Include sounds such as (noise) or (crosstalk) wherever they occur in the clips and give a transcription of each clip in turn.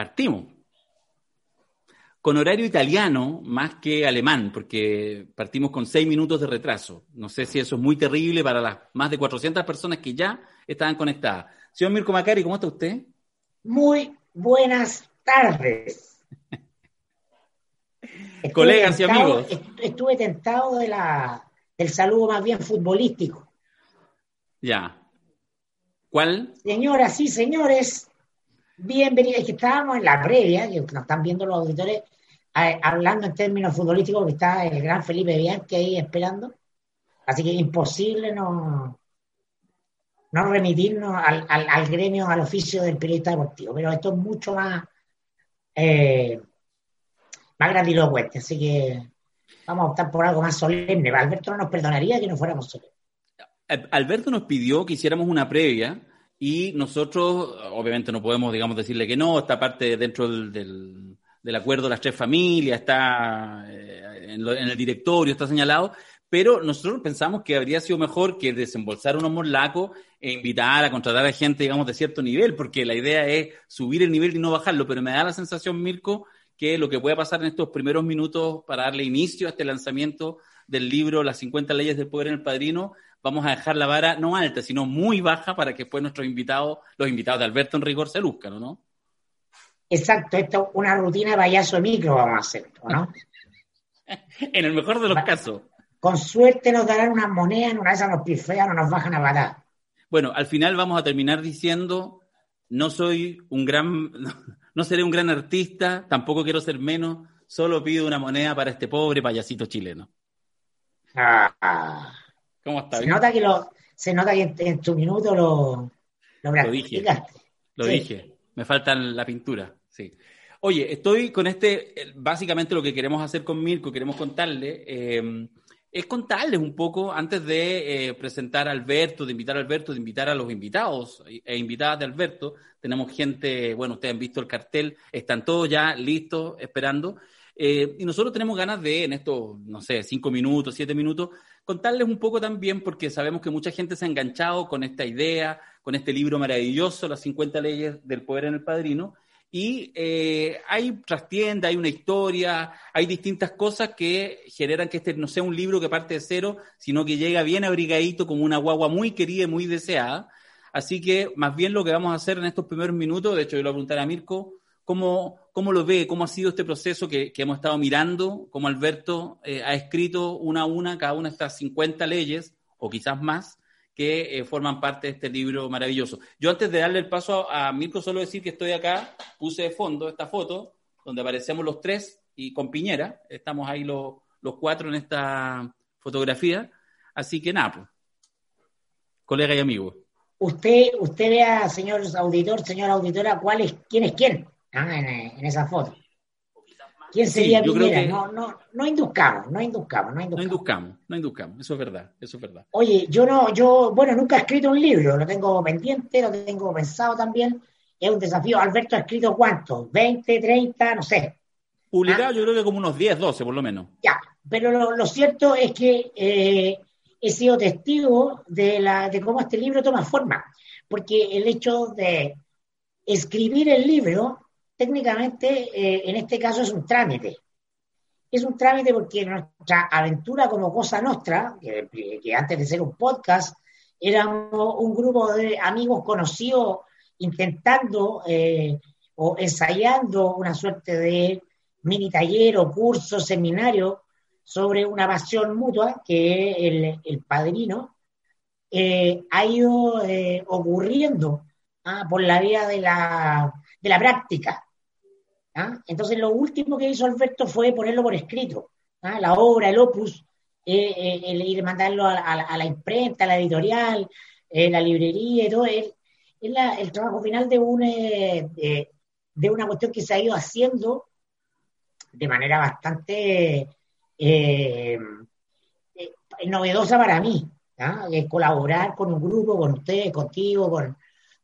Partimos. Con horario italiano más que alemán, porque partimos con seis minutos de retraso. No sé si eso es muy terrible para las más de 400 personas que ya estaban conectadas. Señor Mirko Macari, ¿cómo está usted? Muy buenas tardes. Colegas y amigos. Estuve tentado de la, del saludo más bien futbolístico. Ya. ¿Cuál? Señoras y señores, bienvenidos. Es que estábamos en la previa, que nos están viendo los auditores, hablando en términos futbolísticos, que está el gran Felipe Bianchi ahí esperando. Así que imposible no, no remitirnos al, al, gremio, al oficio del periodista deportivo. Pero esto es mucho más, eh, más grandilocuente, así que vamos a optar por algo más solemne. Alberto no nos perdonaría que no fuéramos solemnes. Alberto nos pidió que hiciéramos una previa y nosotros, obviamente, no podemos, digamos, decirle que no, esta parte dentro del, del, acuerdo de las tres familias, está eh, en, en, el directorio, está señalado, pero nosotros pensamos que habría sido mejor que desembolsar unos morlacos e invitar a contratar a gente, digamos, de cierto nivel, porque la idea es subir el nivel y no bajarlo, pero me da la sensación, Mirko, que lo que puede pasar en estos primeros minutos para darle inicio a este lanzamiento del libro Las 50 leyes del poder en el padrino, vamos a dejar la vara no alta, sino muy baja para que después nuestros invitados, los invitados de Alberto en rigor, se luzcan, ¿no? Exacto, esto es una rutina de payaso micro vamos a hacer, ¿no? (laughs) en el mejor de los casos. Con suerte nos darán unas monedas, en una de esas nos pifean o nos bajan a parar. Bueno, al final vamos a terminar diciendo, no soy un gran, no, seré un gran artista, tampoco quiero ser menos, solo pido una moneda para este pobre payasito chileno. Ah, ¿Cómo está? Se nota que, lo, se nota que en, tu minuto lo, lo, dije. Lo dije. Me falta la pintura, sí. Oye, estoy con este, básicamente lo que queremos hacer con Mirko, queremos contarle, eh, es contarles un poco, antes de eh, presentar a Alberto, de invitar a Alberto, de invitar a los invitados e invitadas de Alberto. Tenemos gente, bueno, ustedes han visto el cartel, están todos ya listos, esperando. Eh, y nosotros tenemos ganas de, en estos, no sé, cinco minutos, siete minutos, contarles un poco también, porque sabemos que mucha gente se ha enganchado con esta idea, con este libro maravilloso, Las 50 leyes del poder en el padrino, y eh, hay trastienda, hay una historia, hay distintas cosas que generan que este no sea un libro que parte de cero, sino que llega bien abrigadito como una guagua muy querida y muy deseada. Así que más bien lo que vamos a hacer en estos primeros minutos, de hecho yo le voy a preguntar a Mirko, ¿cómo, cómo lo ve? ¿Cómo ha sido este proceso que, hemos estado mirando? ¿Cómo Alberto eh, ha escrito una a una cada una de estas 50 leyes, o quizás más, que eh, forman parte de este libro maravilloso. Yo antes de darle el paso a, Mirko, solo decir que estoy acá, puse de fondo esta foto donde aparecemos los tres y con Piñera, estamos ahí los, los cuatro en esta fotografía, así que nada, pues, colega y amigo. Usted, usted vea, señor auditor, señora auditora, cuál es, quién es quién ah, en esa foto. ¿Quién sería sí, No, no, no induzcamos, no induzcamos, no induzcamos. No induzcamos, no induzcamos, eso es verdad, eso es verdad. Oye, yo no, yo, bueno, nunca he escrito un libro, lo tengo pendiente, lo tengo pensado también. Es un desafío. Alberto ha escrito cuántos, 20, 30, no sé. Publicado ¿Ah? yo creo que como unos 10, 12 por lo menos. Ya, pero lo, cierto es que eh, he sido testigo de, la, de cómo este libro toma forma, porque el hecho de escribir el libro técnicamente eh, en este caso es un trámite. Es un trámite porque nuestra aventura como Cosa Nostra, que, antes de ser un podcast, éramos un grupo de amigos conocidos intentando eh, o ensayando una suerte de mini taller o curso, seminario sobre una pasión mutua que el, el padrino eh, ha ido ocurriendo ah, por la vía de la, de la práctica. ¿Ah? Entonces lo último que hizo Alberto fue ponerlo por escrito, ¿ah? la obra, el opus, eh, eh, el ir mandarlo a, la imprenta, a la editorial, eh, la librería y todo, es, el trabajo final de, un, de, una cuestión que se ha ido haciendo de manera bastante novedosa para mí, ¿ah? colaborar con un grupo, con ustedes, contigo, con,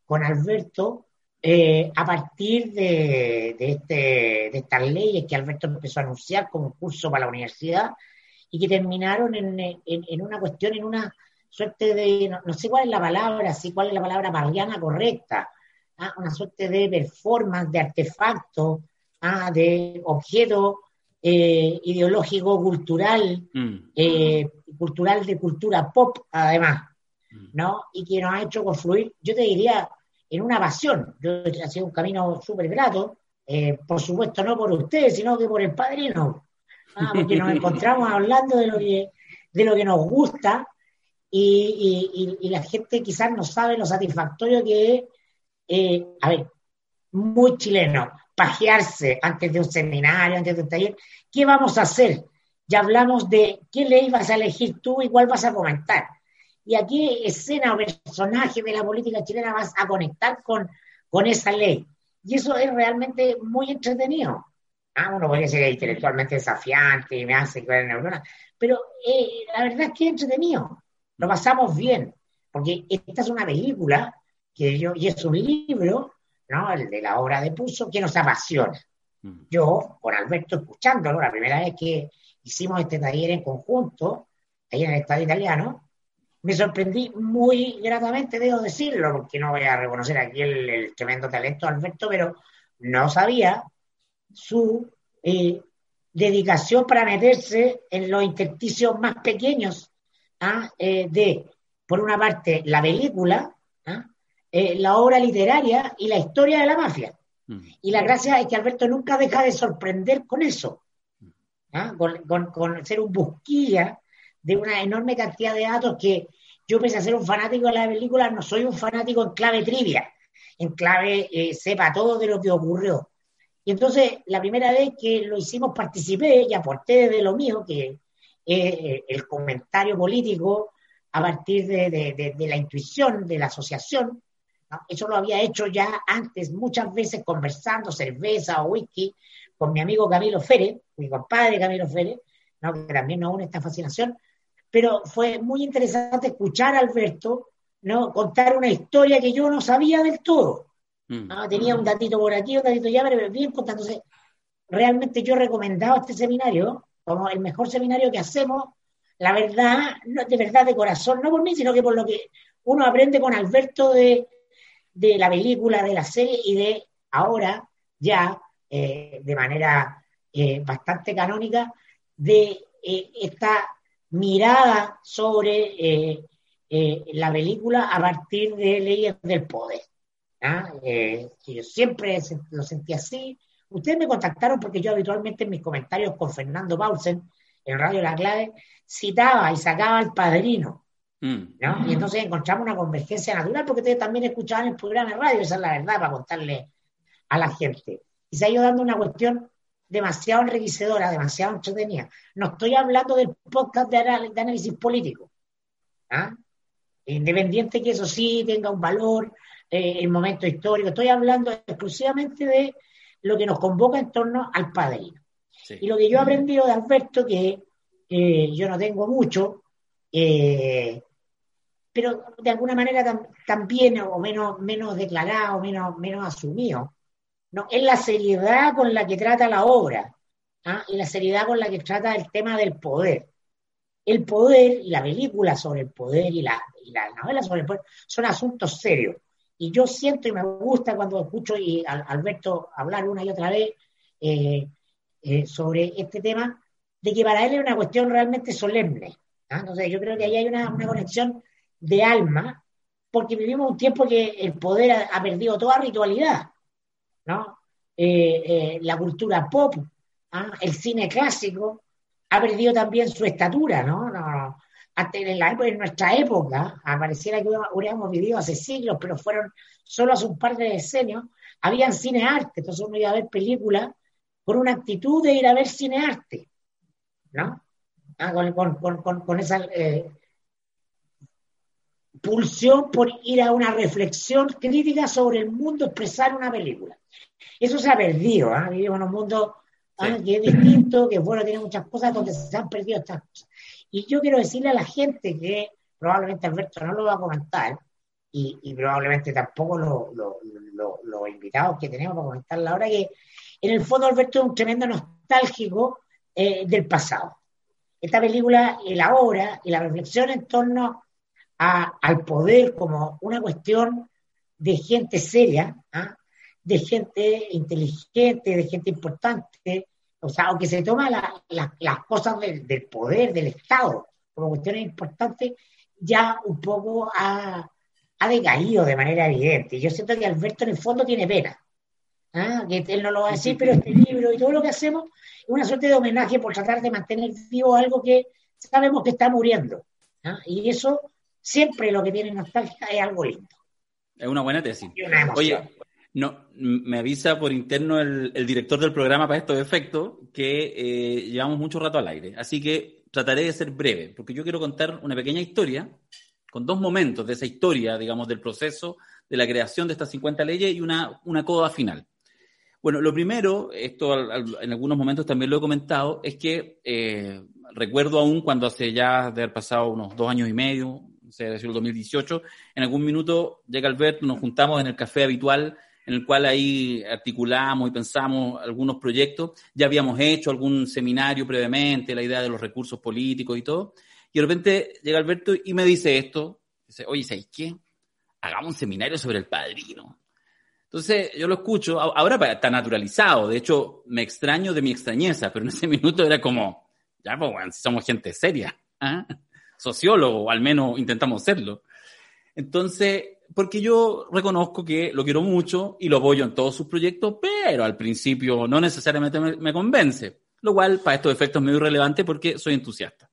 con Alberto, eh, a partir de, este, de, estas leyes que Alberto empezó a anunciar como curso para la universidad y que terminaron en, una cuestión, en una suerte de, no, sé cuál es la palabra, sí cuál es la palabra mariana correcta, ¿ah? una suerte de performance, de artefacto, ¿ah? de objeto eh, ideológico cultural, mm. eh, cultural de cultura pop, además, mm. ¿no? Y que nos ha hecho confluir, yo te diría, en una pasión. Yo ha sido un camino súper grato, eh, por supuesto no por ustedes, sino que por el padrino, ¿ah? porque nos encontramos hablando de lo que, de lo que nos gusta y, la gente quizás no sabe lo satisfactorio que es, a ver, muy chileno, pajearse antes de un seminario, antes de un taller. ¿Qué vamos a hacer? Ya hablamos de qué ley vas a elegir tú y cuál vas a comentar. Y a qué escena o personaje de la política chilena vas a conectar con, con esa ley. Y eso es realmente muy entretenido. Ah, uno podría ser intelectualmente desafiante y me hace creer neuronas, pero eh, la verdad es que es entretenido. Lo pasamos bien, porque esta es una película que yo, y es un libro ¿no? El de la obra de Puso, que nos apasiona. Yo, con Alberto, escuchándolo, la primera vez que hicimos este taller en conjunto, ahí en el Estado Italiano, me sorprendí muy gratamente, debo decirlo, porque no voy a reconocer aquí el, tremendo talento de Alberto, pero no sabía su eh, dedicación para meterse en los intersticios más pequeños ¿ah? eh, de, por una parte, la película, ¿ah? Eh, la obra literaria y la historia de la mafia. Mm. Y la gracia es que Alberto nunca deja de sorprender con eso, ¿ah? con, ser un busquilla de una enorme cantidad de datos que yo, pese a ser un fanático de la película, no soy un fanático en clave trivia, en clave eh, sepa todo de lo que ocurrió. Y entonces, la primera vez que lo hicimos, participé y aporté de lo mío, que es eh, el comentario político a partir de, la intuición, de la asociación, eso lo había hecho ya antes, muchas veces conversando cerveza o whisky con mi amigo Camilo Férez, mi compadre Camilo Férez, ¿no? que también nos une esta fascinación, pero fue muy interesante escuchar a Alberto ¿no? contar una historia que yo no sabía del todo. Mm. Tenía un datito por aquí, un datito allá, pero bien contándose. Realmente yo he recomendado este seminario como el mejor seminario que hacemos, la verdad, de verdad de corazón, no por mí, sino que por lo que uno aprende con Alberto de, de la película, de la serie y de ahora ya eh, de manera eh, bastante canónica de eh, esta mirada sobre la película a partir de leyes del poder. ¿ah? yo siempre lo sentí así. Ustedes me contactaron porque yo habitualmente en mis comentarios con Fernando Paulsen en Radio La Clave citaba y sacaba al padrino Mm. ¿no? Y entonces encontramos una convergencia natural porque ustedes también escuchaban el programa de radio, esa es la verdad para contarle a la gente. Y se ha ido dando una cuestión demasiado enriquecedora, demasiado entretenida. No estoy hablando del podcast de, análisis político. ¿ah? Independiente que eso sí tenga un valor, eh, el momento histórico. Estoy hablando exclusivamente de lo que nos convoca en torno al padrino. Y lo que yo he aprendido de Alberto, que eh, yo no tengo mucho, eh, pero de alguna manera también, o menos, menos declarado, menos, menos asumido. ¿No? Es la seriedad con la que trata la obra ¿ah? y la seriedad con la que trata el tema del poder. El poder y la película sobre el poder y la, y la novela sobre el poder son asuntos serios. Y yo siento y me gusta cuando escucho y a Alberto hablar una y otra vez eh, eh, sobre este tema, de que para él es una cuestión realmente solemne. ¿ah? Entonces yo creo que ahí hay una conexión de alma, porque vivimos un tiempo que el poder ha, perdido toda ritualidad, ¿no? Eh, eh, la cultura pop, ¿ah? el cine clásico, ha perdido también su estatura, ¿no? en, en, nuestra época, pareciera que hubiéramos vivido hace siglos, pero fueron solo hace un par de decenios, habían cine arte, entonces uno iba a ver películas con una actitud de ir a ver cine arte, ¿no? Ah, con, esa eh, pulsión por ir a una reflexión crítica sobre el mundo, expresar una película. Eso se ha perdido, ¿eh? vivimos en un mundo que es distinto, que bueno, tiene muchas cosas donde se han perdido estas cosas. Y yo quiero decirle a la gente que probablemente Alberto no lo va a comentar, y, probablemente tampoco los invitados que tenemos para comentar la hora, que en el fondo Alberto es un tremendo nostálgico eh, del pasado. Esta película y la obra y la reflexión en torno al poder como una cuestión de gente seria, ¿ah? De gente inteligente, de gente importante, o sea, aunque se toma las cosas del, poder, del Estado, como cuestiones importantes, ya un poco ha, ha decaído de manera evidente. Yo siento que Alberto en el fondo tiene pena. ¿ah? que él no lo va a decir, pero este libro y todo lo que hacemos es una suerte de homenaje por tratar de mantener vivo algo que sabemos que está muriendo. ¿ah? Y eso siempre lo que tiene nostalgia es algo lindo. Es una buena tesis. Oye, no, me avisa por interno el, director del programa para estos efectos que eh, llevamos mucho rato al aire. Así que trataré de ser breve, porque yo quiero contar una pequeña historia con dos momentos de esa historia, digamos, del proceso de la creación de estas 50 leyes y una, una coda final. Bueno, lo primero, esto en algunos momentos también lo he comentado, es que eh, recuerdo aún cuando hace ya de haber pasado unos dos años y medio, o sea, el 2018, en algún minuto llega Alberto, nos juntamos en el café habitual, en el cual ahí articulamos y pensamos algunos proyectos. Ya habíamos hecho algún seminario previamente, la idea de los recursos políticos y todo. Y de repente llega Alberto y me dice esto, dice, oye, ¿sabes qué? Hagamos un seminario sobre el padrino. Entonces yo lo escucho, ahora está naturalizado, de hecho me extraño de mi extrañeza, pero en ese (laughs) minuto era como, ya, pues bueno, somos gente seria, ¿ah? sociólogo, al menos intentamos serlo. Entonces, porque yo reconozco que lo quiero mucho y lo apoyo en todos sus proyectos, pero al principio no necesariamente me, convence, lo cual para estos efectos es medio irrelevante porque soy entusiasta.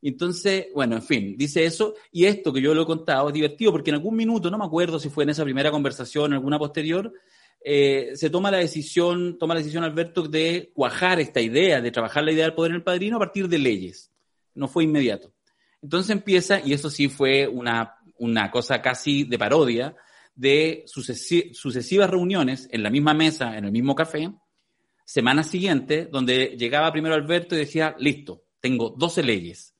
Entonces, bueno, en fin, dice eso. Y esto que yo lo he contado es divertido porque en algún minuto, no me acuerdo si fue en esa primera conversación, o alguna posterior, eh, se toma la decisión, toma la decisión Alberto de cuajar esta idea, de trabajar la idea del poder en el padrino a partir de leyes. No fue inmediato. Entonces empieza, y eso sí fue una, una cosa casi de parodia, de sucesivas reuniones en la misma mesa, en el mismo café, semana siguiente, donde llegaba primero Alberto y decía, listo, tengo 12 leyes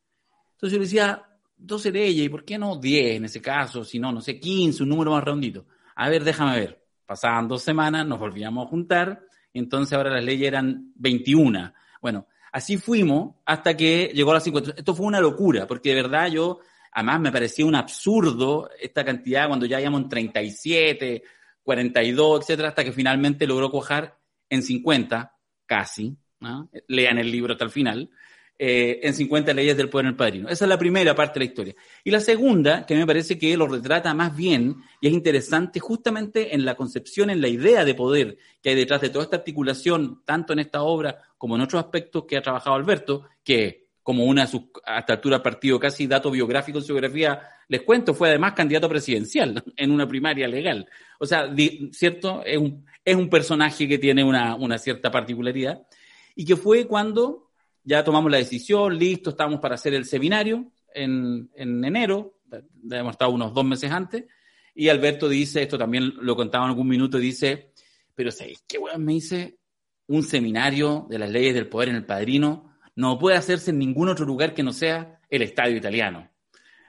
entonces yo le decía, 12 leyes, ¿y por qué no 10 en ese caso? Si no, no sé, 15, un número más redondito. A ver, déjame ver. Pasaban dos semanas, nos volvíamos a juntar, entonces ahora las leyes eran 21. Bueno, así fuimos hasta que llegó a las 50. Esto fue una locura, porque de verdad yo, además me parecía un absurdo esta cantidad cuando ya íbamos en 37, 42, etcétera, hasta que finalmente logró cojar en 50, casi. Lean el libro hasta el final. Eh, en 50 leyes del poder en el padrino. Esa es la primera parte de la historia. Y la segunda, que me parece que lo retrata más bien y es interesante justamente en la concepción, en la idea de poder que hay detrás de toda esta articulación, tanto en esta obra como en otros aspectos que ha trabajado Alberto, que como una de sus, hasta altura partido casi dato biográfico en su biografía, les cuento, fue además candidato presidencial (laughs) en una primaria legal. O sea, ¿cierto? Es un, es un personaje que tiene una, una cierta particularidad y que fue cuando ya tomamos la decisión, listo, estamos para hacer el seminario en, enero, hemos estado unos dos meses antes, y Alberto dice, esto también lo contaba en algún minuto, dice, pero ¿sabes qué weón? Me dice, un seminario de las leyes del poder en el padrino no puede hacerse en ningún otro lugar que no sea el estadio italiano.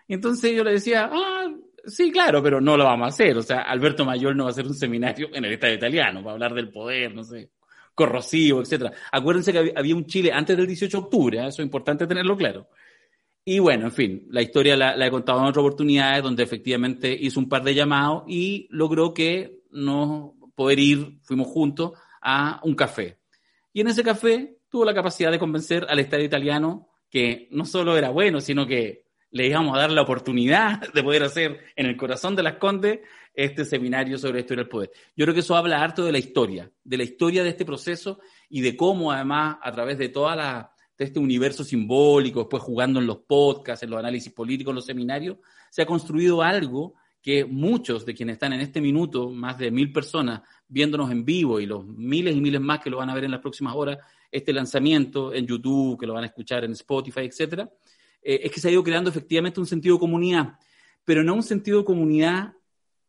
Entonces yo le decía, ah, sí, claro, pero no lo vamos a hacer. O sea, Alberto Mayor no va a hacer un seminario en el estadio italiano para hablar del poder, no sé corrosivo, etcétera. Acuérdense que había un Chile antes del 18 de octubre, ¿eh? eso es importante tenerlo claro. Y bueno, en fin, la historia la, he contado en otras oportunidades donde efectivamente hizo un par de llamados y logró que no poder ir, fuimos juntos a un café. Y en ese café tuvo la capacidad de convencer al Estadio italiano que no solo era bueno, sino que le íbamos a dar la oportunidad (laughs) de poder hacer en el corazón de las Condes este seminario sobre la historia del poder. Yo creo que eso habla harto de la historia, de la historia de este proceso y de cómo además a través de toda este universo simbólico, después jugando en los podcasts, en los análisis políticos, en los seminarios, se ha construido algo que muchos de quienes están en este minuto, más de mil personas viéndonos en vivo y los miles y miles más que lo van a ver en las próximas horas, este lanzamiento en YouTube, que lo van a escuchar en Spotify, etcétera, eh, es que se ha ido creando efectivamente un sentido de comunidad, pero no un sentido de comunidad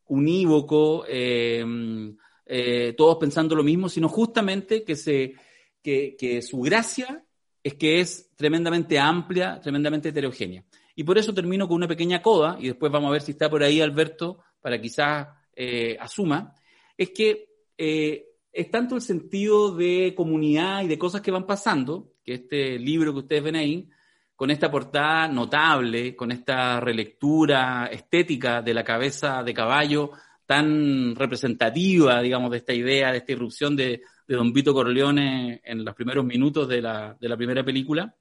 unívoco, eh, eh, todos pensando lo mismo, sino justamente que, se, que, su gracia es que es tremendamente amplia, tremendamente heterogénea. Y por eso termino con una pequeña coda, y después vamos a ver si está por ahí Alberto, para quizás asuma, es que es tanto el sentido de comunidad y de cosas que van pasando, que este libro que ustedes ven ahí, con esta portada notable, con esta relectura estética de la cabeza de caballo tan representativa, digamos, de esta idea, de esta irrupción de, Don Vito Corleone en los primeros minutos de la, de la primera película,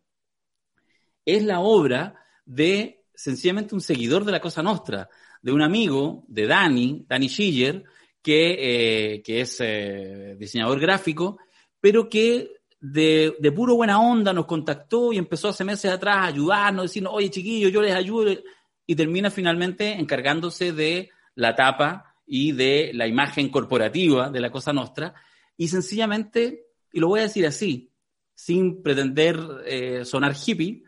es la obra de sencillamente un seguidor de la Cosa Nostra, de un amigo de Dani, Dani Schiller, que, eh, que es eh, diseñador gráfico, pero que de, de, puro buena onda nos contactó y empezó hace meses atrás a ayudarnos, decirnos, oye chiquillos, yo les ayudo, y termina finalmente encargándose de la tapa y de la imagen corporativa de la Cosa Nostra, y sencillamente, y lo voy a decir así, sin pretender eh, sonar hippie,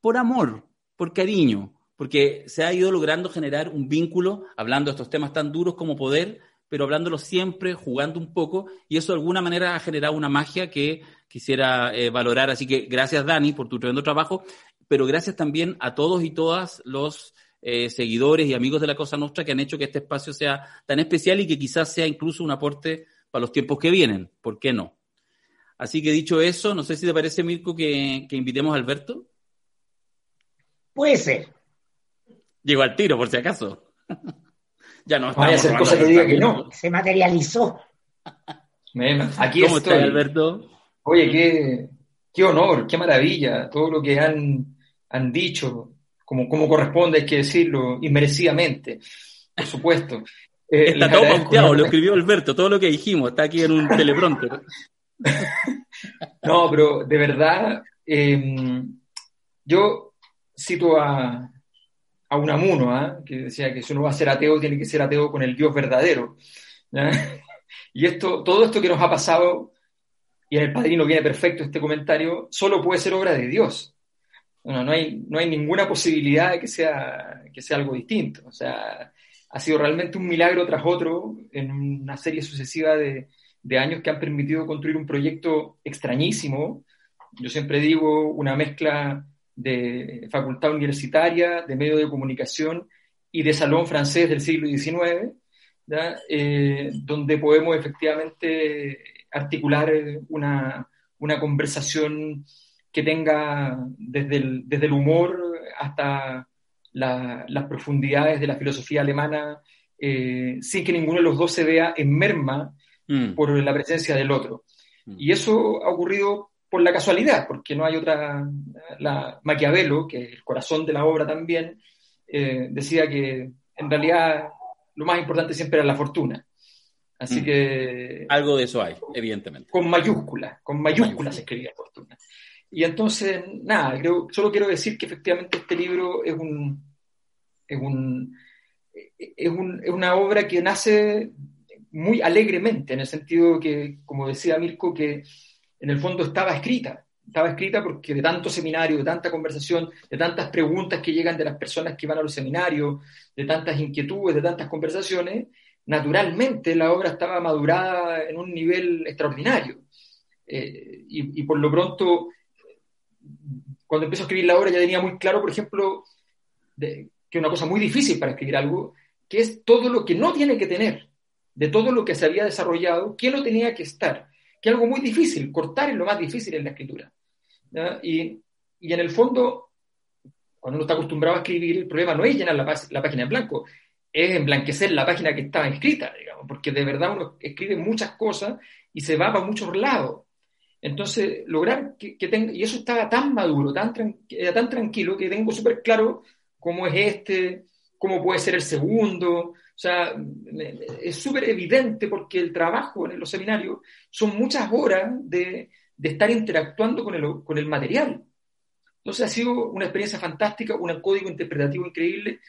por amor, por cariño, porque se ha ido logrando generar un vínculo, hablando de estos temas tan duros como poder, pero hablándolo siempre, jugando un poco, y eso de alguna manera ha generado una magia que quisiera eh, valorar. Así que gracias, Dani, por tu tremendo trabajo, pero gracias también a todos y todas los eh, seguidores y amigos de la Cosa Nostra que han hecho que este espacio sea tan especial y que quizás sea incluso un aporte para los tiempos que vienen. ¿Por qué no? Así que dicho eso, no sé si te parece, Mirko, que, que invitemos a Alberto. Puede ser. Llegó al tiro, por si acaso. (laughs) ya no. Vaya a hacer cosa que diga que no. Se materializó. Aquí ¿Cómo estoy. Alberto? Oye, qué, qué honor, qué maravilla, todo lo que han, han dicho, como, como corresponde, hay que decirlo, inmerecidamente, por supuesto. Eh, está todo pauteado, lo escribió Alberto, todo lo que dijimos, está aquí en un teleprompter. (laughs) no, pero de verdad, em, yo cito a, a Unamuno, ¿ah? que decía que si uno va a ser ateo, tiene que ser ateo con el Dios verdadero. Y esto, todo esto que nos ha pasado, y en el padrino viene perfecto este comentario, solo puede ser obra de Dios. Bueno, no hay, no hay ninguna posibilidad de que sea, que sea algo distinto. O sea, ha sido realmente un milagro tras otro en una serie sucesiva de, de años que han permitido construir un proyecto extrañísimo. Yo siempre digo una mezcla de facultad universitaria, de medio de comunicación y de salón francés del siglo XIX, eh, donde podemos efectivamente articular una, una, conversación que tenga desde el, desde el humor hasta las profundidades de la filosofía alemana, eh, sin que ninguno de los dos se vea en merma mm. por la presencia del otro. Mm. Y eso ha ocurrido por la casualidad, porque no hay otra, la Maquiavelo, que es el corazón de la obra también, eh, decía que en realidad lo más importante siempre era la fortuna. Así mm. que... Algo de eso hay, evidentemente. Con mayúsculas, con mayúsculas se escribía fortuna. Y entonces, nada, creo, solo quiero decir que efectivamente este libro es un, es un, es, un, es una obra que nace muy alegremente, en el sentido que, como decía Mirko, que en el fondo estaba escrita. Estaba escrita porque de tanto seminario, de tanta conversación, de tantas preguntas que llegan de las personas que van a los seminarios, de tantas inquietudes, de tantas conversaciones, naturalmente la obra estaba madurada en un nivel extraordinario. Eh, y, por lo pronto, cuando empecé a escribir la obra ya tenía muy claro, por ejemplo, de, que una cosa muy difícil para escribir algo, que es todo lo que no tiene que tener, de todo lo que se había desarrollado, que no tenía que estar que es algo muy difícil, cortar es lo más difícil en la escritura. Y, y, en el fondo, cuando uno está acostumbrado a escribir, el problema no es llenar la, página en blanco, es emblanquecer la página que estaba escrita, digamos, porque de verdad uno escribe muchas cosas y se va para muchos lados. Entonces, lograr que, tenga, y eso estaba tan maduro, tan, tan tranquilo, que tengo súper claro cómo es este, cómo puede ser el segundo, o sea, es súper evidente porque el trabajo en los seminarios son muchas horas de, de estar interactuando con el, con el material. Entonces ha sido una experiencia fantástica, un código interpretativo increíble.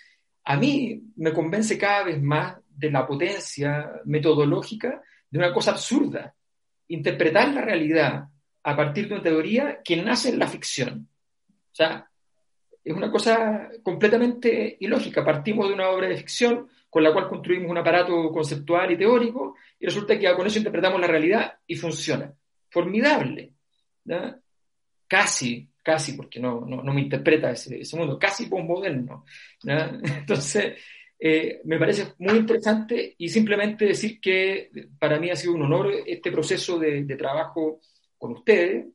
A mí me convence cada vez más de la potencia metodológica de una cosa absurda. Interpretar la realidad a partir de una teoría que nace en la ficción. O sea, es una cosa completamente ilógica. Partimos de una obra de ficción con la cual construimos un aparato conceptual y teórico, y resulta que con eso interpretamos la realidad y funciona. Formidable. Casi, casi, porque no, no, me interpreta ese, mundo, casi postmoderno. (laughs) Entonces, eh, me parece muy interesante y simplemente decir que para mí ha sido un honor este proceso de, trabajo con ustedes.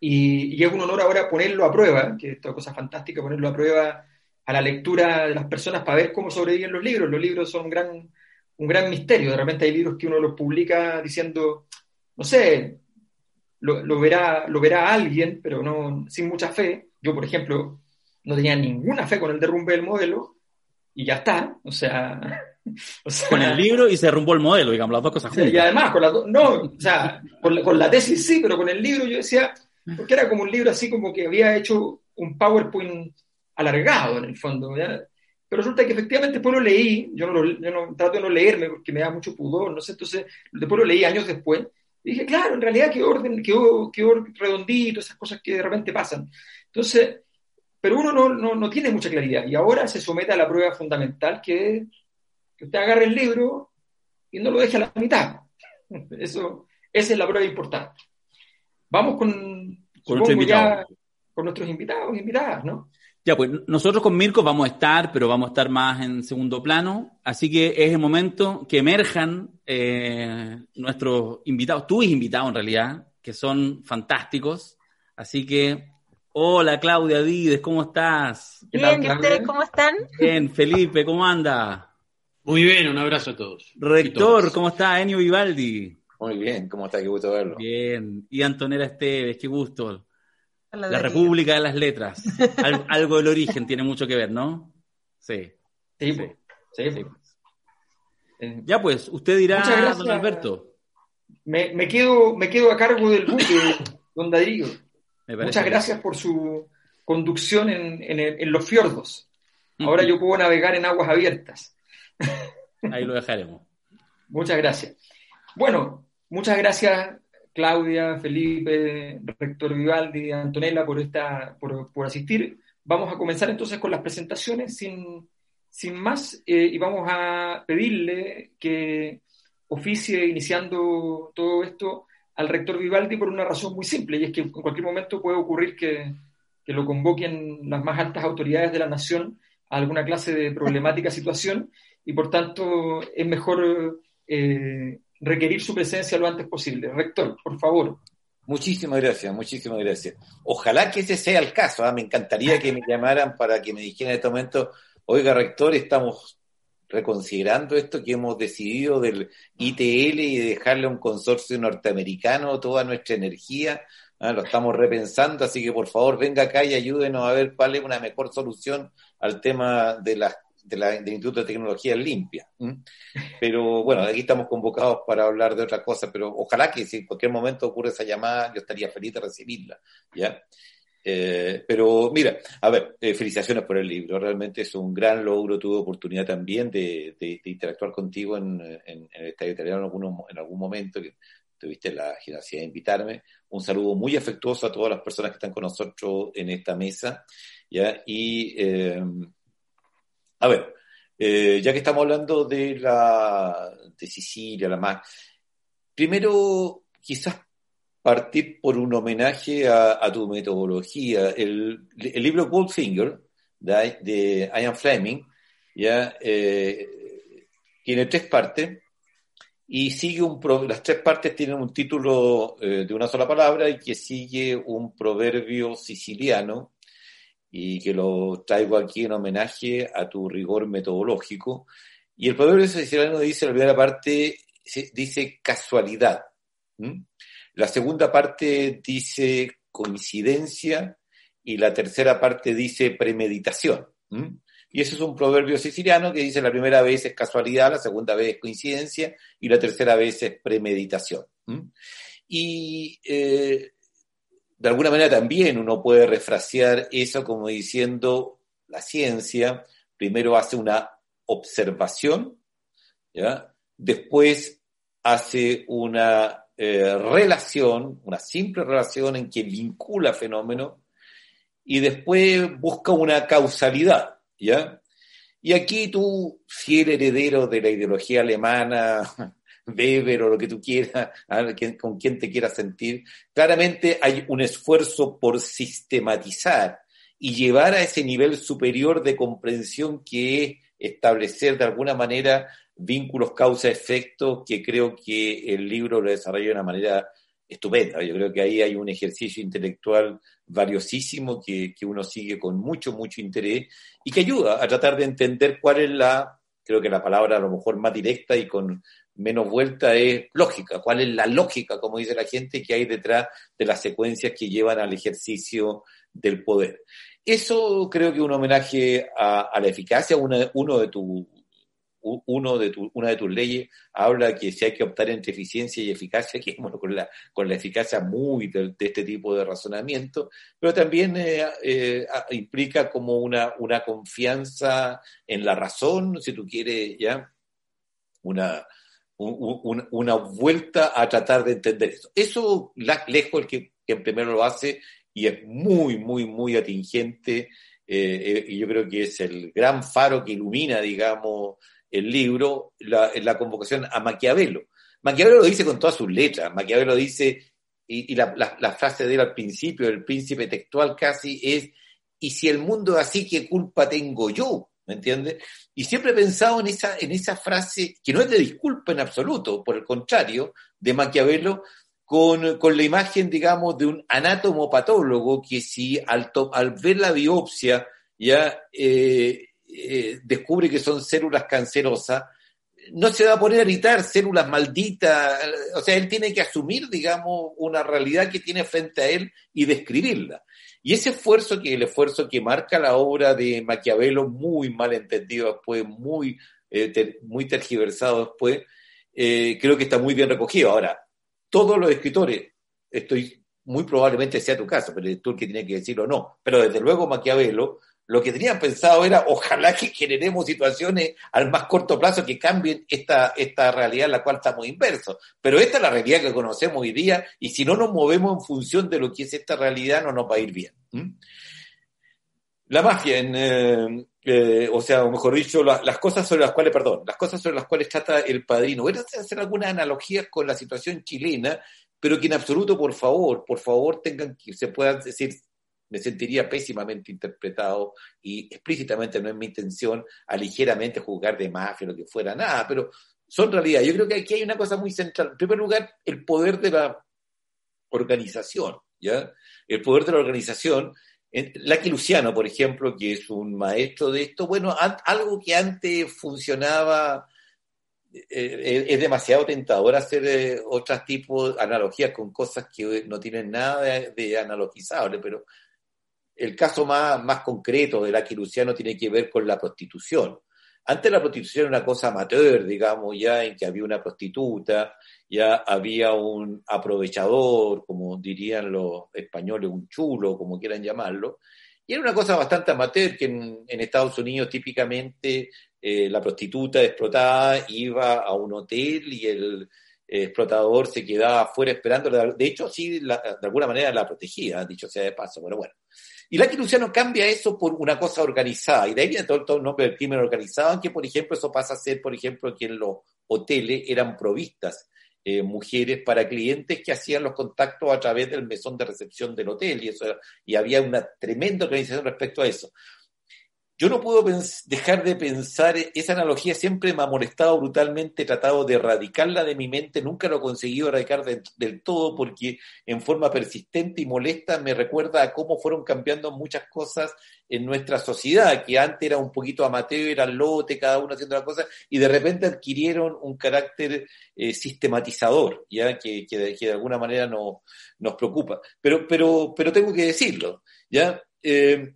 Y, y, es un honor ahora ponerlo a prueba, que es una cosa fantástica, ponerlo a prueba a la lectura de las personas para ver cómo sobreviven los libros. Los libros son un gran, un gran misterio. De repente hay libros que uno los publica diciendo, no sé, lo, verá, lo verá alguien, pero no sin mucha fe. Yo, por ejemplo, no tenía ninguna fe con el derrumbe del modelo y ya está. O sea, (laughs) con el libro y se derrumbó el modelo, digamos, las dos cosas juntas. Y además, con la, no, o sea, con la, con la, tesis sí, pero con el libro yo decía, porque era como un libro así como que había hecho un PowerPoint alargado en el fondo. ¿ya? Pero resulta que efectivamente después lo leí, yo no, lo, yo no trato de no leerme porque me da mucho pudor, no sé, entonces después lo leí años después. Y dije, claro, en realidad qué orden, qué, qué orden redondito, esas cosas que de repente pasan. Entonces, pero uno no, no, no, tiene mucha claridad y ahora se somete a la prueba fundamental que es que usted agarre el libro y no lo deje a la mitad. (laughs) Eso, esa es la prueba importante. Vamos con, con, ya, con nuestros invitados, invitadas, ¿no? Ya, pues nosotros con Mirko vamos a estar, pero vamos a estar más en segundo plano, así que es el momento que emerjan eh, nuestros invitados, tus invitados en realidad, que son fantásticos. Así que, hola Claudia Dides, ¿cómo estás? Bien, ¿y ustedes cómo están? Bien, Felipe, ¿cómo anda? Muy bien, un abrazo a todos. Rector, ¿cómo está? Enio Vivaldi. Muy bien, ¿cómo está? Qué gusto verlo. Bien, y Antonella Esteves, qué gusto. La, República de las Letras. (laughs) algo del origen tiene mucho que ver, ¿no? Sí. Sí, sí. sí. Eh, ya pues, usted dirá, Muchas gracias. don Alberto. Me, me, quedo, me quedo a cargo del buque, (laughs) don Darío. Muchas gracias por su conducción en, en, en los fiordos. Ahora yo puedo navegar en aguas abiertas. Ahí lo dejaremos. Muchas gracias. Bueno, muchas gracias Claudia, Felipe, Rector Vivaldi, Antonella por, esta, por, asistir. Vamos a comenzar entonces con las presentaciones sin, sin más eh, y vamos a pedirle que oficie iniciando todo esto al rector Vivaldi por una razón muy simple y es que en cualquier momento puede ocurrir que, que lo convoquen las más altas autoridades de la nación a alguna clase de problemática situación y por tanto es mejor eh, requerir su presencia lo antes posible. Rector, por favor. Muchísimas gracias, muchísimas gracias. Ojalá que ese sea el caso. ¿ah? Me encantaría que me (laughs) llamaran para que me dijeran en este momento, oiga, rector, estamos reconsiderando esto que hemos decidido del ITL y dejarle a un consorcio norteamericano toda nuestra energía. ¿ah? Lo estamos repensando, así que por favor venga acá y ayúdenos a ver cuál es una mejor solución al tema de las de la, del Instituto de Tecnología Limpia. Pero bueno, aquí estamos convocados para hablar de otra cosa, pero ojalá que si en cualquier momento ocurre esa llamada, yo estaría feliz de recibirla, ¿ya? Eh, pero mira, a ver, eh, felicitaciones por el libro, realmente es un gran logro, tuve oportunidad también de, de, interactuar contigo en, en, el Estadio Italiano en, en algún momento, que tuviste la generosidad de invitarme. Un saludo muy afectuoso a todas las personas que están con nosotros en esta mesa, ¿ya? Y... Eh, a ver, eh, ya que estamos hablando de la de Sicilia, la más, primero quizás partir por un homenaje a, tu metodología. El, libro Goldfinger de, de Ian Fleming ya eh, tiene tres partes y sigue un las tres partes tienen un título eh, de una sola palabra y que sigue un proverbio siciliano y que lo traigo aquí en homenaje a tu rigor metodológico. Y el proverbio siciliano dice, la primera parte dice casualidad. La segunda parte dice coincidencia y la tercera parte dice premeditación. Y ese es un proverbio siciliano que dice la primera vez es casualidad, la segunda vez es coincidencia y la tercera vez es premeditación. Y eh, de alguna manera también uno puede refrasear eso como diciendo la ciencia primero hace una observación, ¿ya? después hace una eh, relación, una simple relación en que vincula fenómenos y después busca una causalidad, ¿ya? Y aquí tú, fiel heredero de la ideología alemana, Weber o lo que tú quieras, (laughs) con quien te quieras sentir. Claramente hay un esfuerzo por sistematizar y llevar a ese nivel superior de comprensión que es establecer de alguna manera vínculos causa-efecto, que creo que el libro lo desarrolla de una manera estupenda. Yo creo que ahí hay un ejercicio intelectual valiosísimo que, que uno sigue con mucho, mucho interés y que ayuda a tratar de entender cuál es la creo que la palabra a lo mejor más directa y con menos vuelta es lógica. ¿Cuál es la lógica, como dice la gente, que hay detrás de las secuencias que llevan al ejercicio del poder? Eso creo que es un homenaje a, la eficacia, uno de tus uno de una de tus leyes habla que si hay que optar entre eficiencia y eficacia, que bueno, con la, con la eficacia muy de, este tipo de razonamiento, pero también eh, eh, implica como una, una confianza en la razón, si tú quieres, ya, una, una vuelta a tratar de entender eso. Eso, lejos el que, que primero lo hace y es muy, muy, muy atingente. Eh, y yo creo que es el gran faro que ilumina, digamos, el libro, la, la convocación a Maquiavelo. Maquiavelo lo dice con todas sus letras. Maquiavelo dice, y, la, la, frase de él al principio, el príncipe textual casi, es, y si el mundo es así, ¿qué culpa tengo yo? ¿Me entiendes? Y siempre he pensado en esa, en esa frase, que no es de disculpa en absoluto, por el contrario, de Maquiavelo, con, con la imagen, digamos, de un anatomopatólogo que si al, al ver la biopsia ya eh, eh, descubre que son células cancerosas, no se va a poner a gritar células malditas, o sea, él tiene que asumir, digamos, una realidad que tiene frente a él y describirla. Y ese esfuerzo, que el esfuerzo que marca la obra de Maquiavelo, muy mal entendido después, muy, eh, muy tergiversado después, eh, creo que está muy bien recogido. Ahora, todos los escritores, estoy muy probablemente sea tu caso, pero tú el que tiene que decirlo no, pero desde luego Maquiavelo lo que tenían pensado era ojalá que generemos situaciones al más corto plazo que cambien esta, esta realidad en la cual estamos inversos. Pero esta es la realidad que conocemos hoy día y si no nos movemos en función de lo que es esta realidad no nos va a ir bien. La mafia, eh, eh, o sea, o mejor dicho, las cosas sobre las cuales, perdón, las cosas sobre las cuales trata el padrino. Voy a hacer algunas analogías con la situación chilena, pero que en absoluto, por favor, por favor, tengan que se puedan decir me sentiría pésimamente interpretado y explícitamente no es mi intención a ligeramente juzgar de mafia lo que fuera, nada, pero son realidad. Yo creo que aquí hay una cosa muy central. En primer lugar, el poder de la organización, ¿ya? El poder de la organización. Lucky Luciano, por ejemplo, que es un maestro de esto, bueno, algo que antes funcionaba eh, es demasiado tentador hacer eh, otros tipos de analogías con cosas que no tienen nada de, de analogizable, pero el caso más, más concreto de la Luciano tiene que ver con la prostitución. Antes la prostitución era una cosa amateur, digamos, ya en que había una prostituta, ya había un aprovechador, como dirían los españoles, un chulo, como quieran llamarlo, y era una cosa bastante amateur que en, Estados Unidos típicamente eh, la prostituta explotada iba a un hotel y el explotador se quedaba afuera esperando. De hecho, sí, de alguna manera la protegía, dicho sea de paso, pero bueno. Y Lucky Luciano cambia eso por una cosa organizada, y de ahí viene todo, el nombre del crimen organizado, aunque por ejemplo eso pasa a ser, por ejemplo, que en los hoteles eran provistas eh, mujeres para clientes que hacían los contactos a través del mesón de recepción del hotel, y, había una tremenda organización respecto a eso. Yo no puedo dejar de pensar, esa analogía siempre me ha molestado brutalmente, he tratado de erradicarla de mi mente, nunca lo he conseguido erradicar del todo porque en forma persistente y molesta me recuerda a cómo fueron cambiando muchas cosas en nuestra sociedad, que antes era un poquito amateur, era lote, cada uno haciendo la cosa, y de repente adquirieron un carácter eh, sistematizador, ya que, que, de, alguna manera no, nos preocupa. Pero, pero, pero tengo que decirlo, ¿ya? Eh,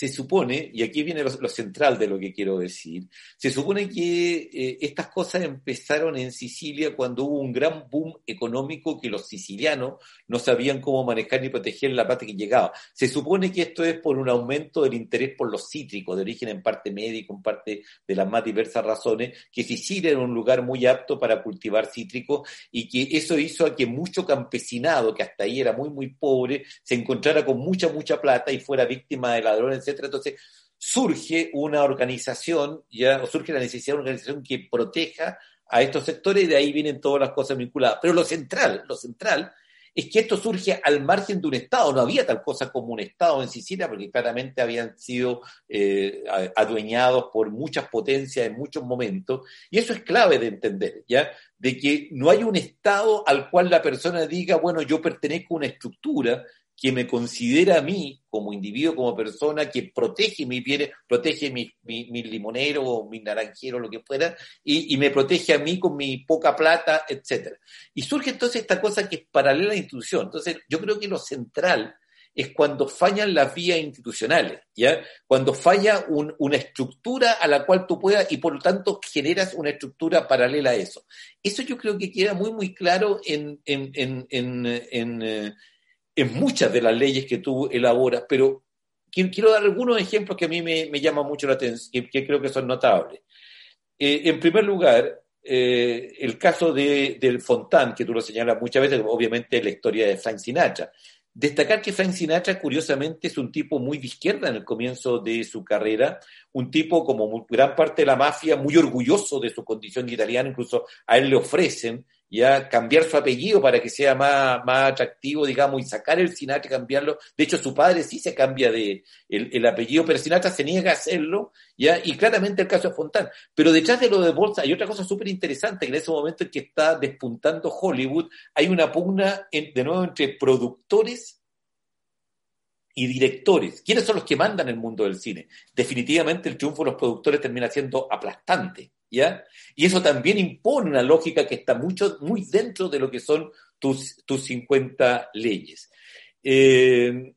se supone, y aquí viene lo, central de lo que quiero decir, se supone que eh, estas cosas empezaron en Sicilia cuando hubo un gran boom económico que los sicilianos no sabían cómo manejar ni proteger la plata que llegaba. Se supone que esto es por un aumento del interés por los cítricos, de origen en parte médico, en parte de las más diversas razones, que Sicilia era un lugar muy apto para cultivar cítricos y que eso hizo a que mucho campesinado, que hasta ahí era muy, muy pobre, se encontrara con mucha, mucha plata y fuera víctima de ladrones, entonces, surge una organización, ya, o surge la necesidad de una organización que proteja a estos sectores y de ahí vienen todas las cosas vinculadas. Pero lo central, lo central es que esto surge al margen de un Estado. No había tal cosa como un Estado en Sicilia, porque claramente habían sido eh, adueñados por muchas potencias en muchos momentos, y eso es clave de entender, ¿ya? de que no hay un Estado al cual la persona diga, bueno, yo pertenezco a una estructura que me considera a mí como individuo, como persona, que protege mi bienes, protege mi, mi, limonero o mi naranjero, lo que fuera, y, me protege a mí con mi poca plata, etcétera. Y surge entonces esta cosa que es paralela a la institución. Entonces, yo creo que lo central es cuando fallan las vías institucionales, ¿ya? Cuando falla una estructura a la cual tú puedas y por lo tanto generas una estructura paralela a eso. Eso yo creo que queda muy, muy claro en, en, en, en eh, muchas de las leyes que tú elaboras, pero quiero dar algunos ejemplos que a mí me, me llaman mucho la atención, y que creo que son notables. Eh, en primer lugar, eh, el caso de, del Fontán, que tú lo señalas muchas veces, obviamente la historia de Frank Sinatra. Destacar que Frank Sinatra, curiosamente, es un tipo muy de izquierda en el comienzo de su carrera, un tipo como gran parte de la mafia, muy orgulloso de su condición italiana, incluso a él le ofrecen ya cambiar su apellido para que sea más, más atractivo, digamos, y sacar el Sinatra y cambiarlo. De hecho, su padre sí se cambia de el, apellido, pero Sinatra se niega a hacerlo, ya, y claramente el caso de Fontán. Pero detrás de lo de Bolsa hay otra cosa súper interesante, que en ese momento en que está despuntando Hollywood, hay una pugna de nuevo entre productores y directores. ¿Quiénes son los que mandan el mundo del cine? Definitivamente el triunfo de los productores termina siendo aplastante. ¿Ya? Y eso también impone una lógica que está mucho, muy dentro de lo que son tus, tus 50 leyes. Eh,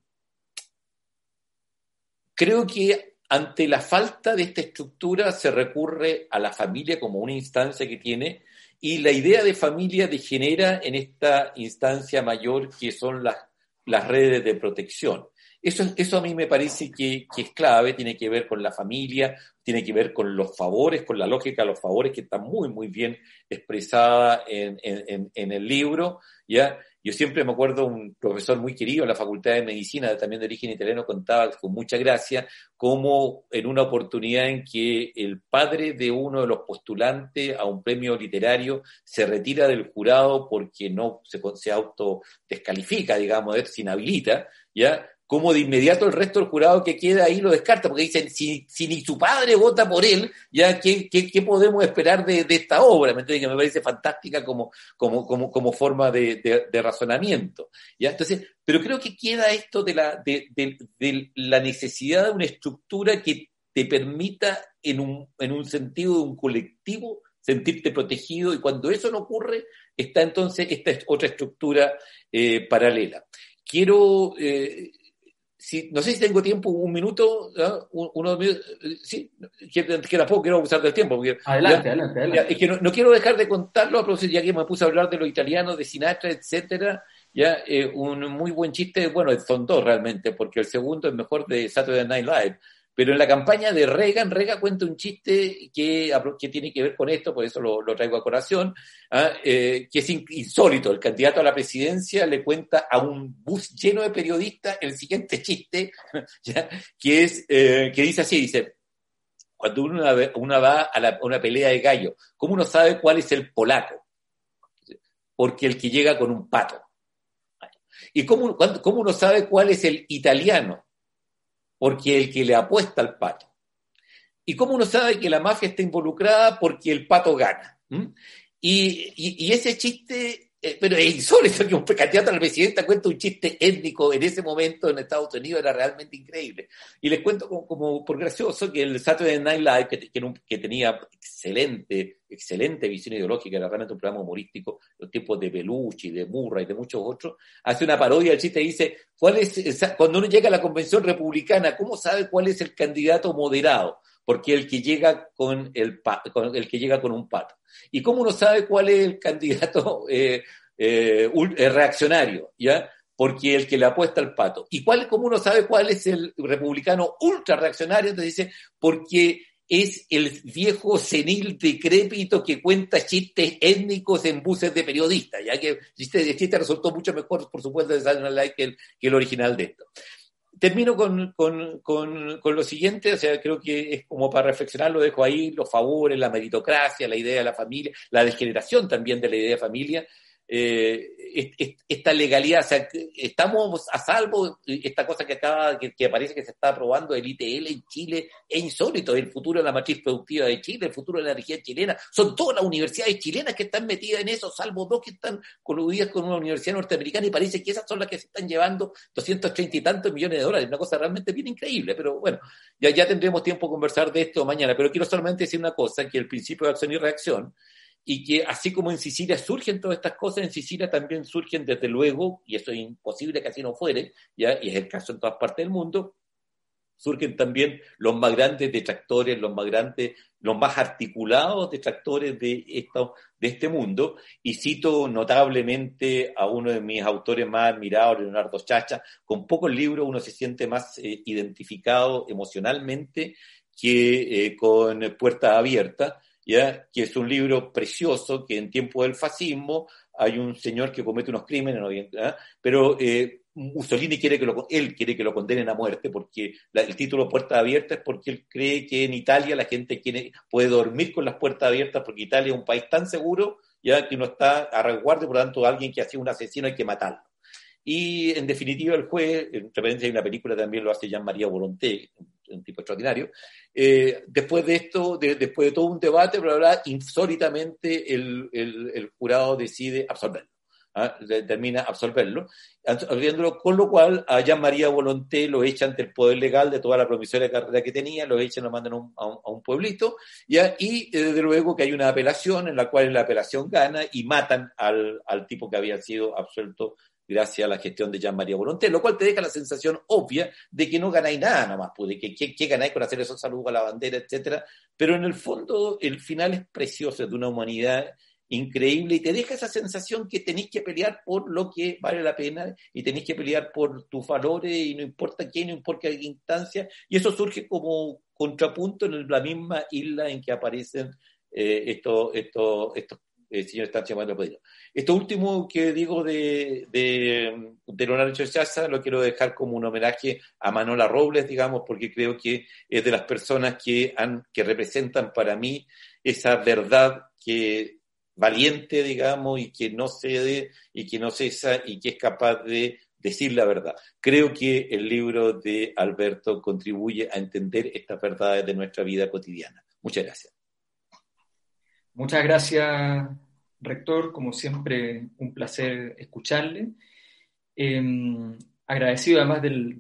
creo que ante la falta de esta estructura se recurre a la familia como una instancia que tiene y la idea de familia degenera en esta instancia mayor que son las, las redes de protección. Eso, eso a mí me parece que, es clave, tiene que ver con la familia, tiene que ver con los favores, con la lógica de los favores que está muy, muy bien expresada en, el libro. ¿ya? Yo siempre me acuerdo un profesor muy querido en la Facultad de Medicina, también de origen italiano, contaba con mucha gracia cómo en una oportunidad en que el padre de uno de los postulantes a un premio literario se retira del jurado porque no se, se autodescalifica, digamos, se inhabilita, ¿ya? Como de inmediato el resto del jurado que queda ahí lo descarta, porque dicen, si, si ni su padre vota por él, ya ¿qué, qué, podemos esperar de, esta obra? ¿Me Que me parece fantástica como, como, como, como forma de, de, razonamiento. ¿ya? Entonces, pero creo que queda esto de la, de, de, la necesidad de una estructura que te permita, en un, en un sentido de un colectivo, sentirte protegido, y cuando eso no ocurre, está entonces esta otra estructura eh, paralela. Quiero... Eh, no sé si tengo tiempo, un minuto, uno, sí, que, que tampoco quiero abusar del tiempo. adelante, adelante, adelante. es que no, quiero dejar de contarlo, ya que me puse a hablar de los italianos, de Sinatra, etcétera. Ya, eh, un muy buen chiste, bueno, son dos realmente, porque el segundo es mejor de Saturday Night Live, pero en la campaña de Reagan, Reagan cuenta un chiste que, tiene que ver con esto, por eso lo, traigo a corazón, ¿ah? eh, que es insólito. El candidato a la presidencia le cuenta a un bus lleno de periodistas el siguiente chiste, (laughs) que es eh, que dice así, dice, cuando uno, uno va a, una pelea de gallo, ¿cómo uno sabe cuál es el polaco? Porque el que llega con un pato. ¿Y cómo, cómo uno sabe cuál es el italiano? Porque el que le apuesta al pato. ¿Y cómo uno sabe que la mafia está involucrada? Porque el pato gana. Y, ese chiste, eh, pero es insólito que un candidato a la presidenta cuente un chiste étnico en ese momento en Estados Unidos, era realmente increíble. Y les cuento como, por gracioso que el Saturday Night Live, que, que, tenía excelente, excelente visión ideológica, era realmente un programa humorístico, los tiempos de Belushi, de Murray y de muchos otros, hace una parodia del chiste y dice, ¿cuál es, cuando uno llega a la convención republicana, ¿cómo sabe cuál es el candidato moderado? Porque el que llega con el, con el que llega con un pato. ¿Y cómo uno sabe cuál es el candidato (laughs) eh, eh, eh, reaccionario? ¿Ya? porque el que le apuesta al pato. ¿Y cuál, cómo uno sabe cuál es el republicano ultra reaccionario? Entonces dice, porque es el viejo senil decrépito que cuenta chistes étnicos en buses de periodistas, ya que el chiste, resultó mucho mejor, por supuesto, de el, que el original de esto. Termino con, con, con, con, lo siguiente, o sea, creo que es como para reflexionar, lo dejo ahí, los favores, la meritocracia, la idea de la familia, la degeneración también de la idea de familia, eh, esta legalidad, o sea, estamos a salvo, esta cosa que acaba, que, parece que se está aprobando el ITL en Chile, es insólito, el futuro de la matriz productiva de Chile, el futuro de la energía chilena, son todas las universidades chilenas que están metidas en eso, salvo dos que están coludidas con una universidad norteamericana y parece que esas son las que se están llevando 230 y tantos millones de dólares, una cosa realmente bien increíble, pero bueno, ya, ya tendremos tiempo de conversar de esto mañana, pero quiero solamente decir una cosa, que el principio de acción y reacción, y que así como en Sicilia surgen todas estas cosas, en Sicilia también surgen desde luego, y eso es imposible que así no fuere, ¿ya? y es el caso en todas partes del mundo, surgen también los más grandes detractores, los más grandes, los más articulados detractores de, esto, de este mundo, y cito notablemente a uno de mis autores más admirados, Leonardo Chacha, con pocos libros uno se siente más eh, identificado emocionalmente que eh, con Puerta Abierta, ¿ya? que es un libro precioso que en tiempo del fascismo hay un señor que comete unos crímenes, pero eh, Mussolini quiere que lo, él quiere que lo condenen a muerte porque el título Puerta Abierta es porque él cree que en Italia la gente quiere, puede dormir con las puertas abiertas porque Italia es un país tan seguro ya que no está a resguardo, por lo tanto alguien que ha sido un asesino hay que matarlo. Y en definitiva el juez, en referencia a una película también lo hace Jean María Volonté, un tipo extraordinario. Eh, después de esto, después de todo un debate, bla, bla, insólitamente el, el, jurado decide absolverlo. ¿ah? termina absolverlo, absolviéndolo, con lo cual a Jean María Volonté lo echa ante el poder legal de toda la promisoria carrera que tenía, lo echan, lo mandan a un, pueblito, ¿ya? y eh, desde luego que hay una apelación en la cual la apelación gana y matan al, al tipo que había sido absuelto gracias a la gestión de Jean María Volonté, lo cual te deja la sensación obvia de que no ganáis nada nomás, pues, de que qué, ganáis con hacer esos saludos a la bandera, etcétera, pero en el fondo el final es precioso, es de una humanidad increíble y te deja esa sensación que tenéis que pelear por lo que vale la pena y tenéis que pelear por tus valores y no importa quién, no importa qué instancia, y eso surge como contrapunto en la misma isla en que aparecen eh, estos, estos, estos eh, señor Estancia Esto último que digo de, de, de Leonardo Chaza lo quiero dejar como un homenaje a Manola Robles, digamos, porque creo que es de las personas que, han, que representan para mí esa verdad que valiente, digamos, y que no cede y que no cesa y que es capaz de decir la verdad. Creo que el libro de Alberto contribuye a entender estas verdades de nuestra vida cotidiana. Muchas gracias. Muchas gracias, rector. Como siempre, un placer escucharle. Em, agradecido además del,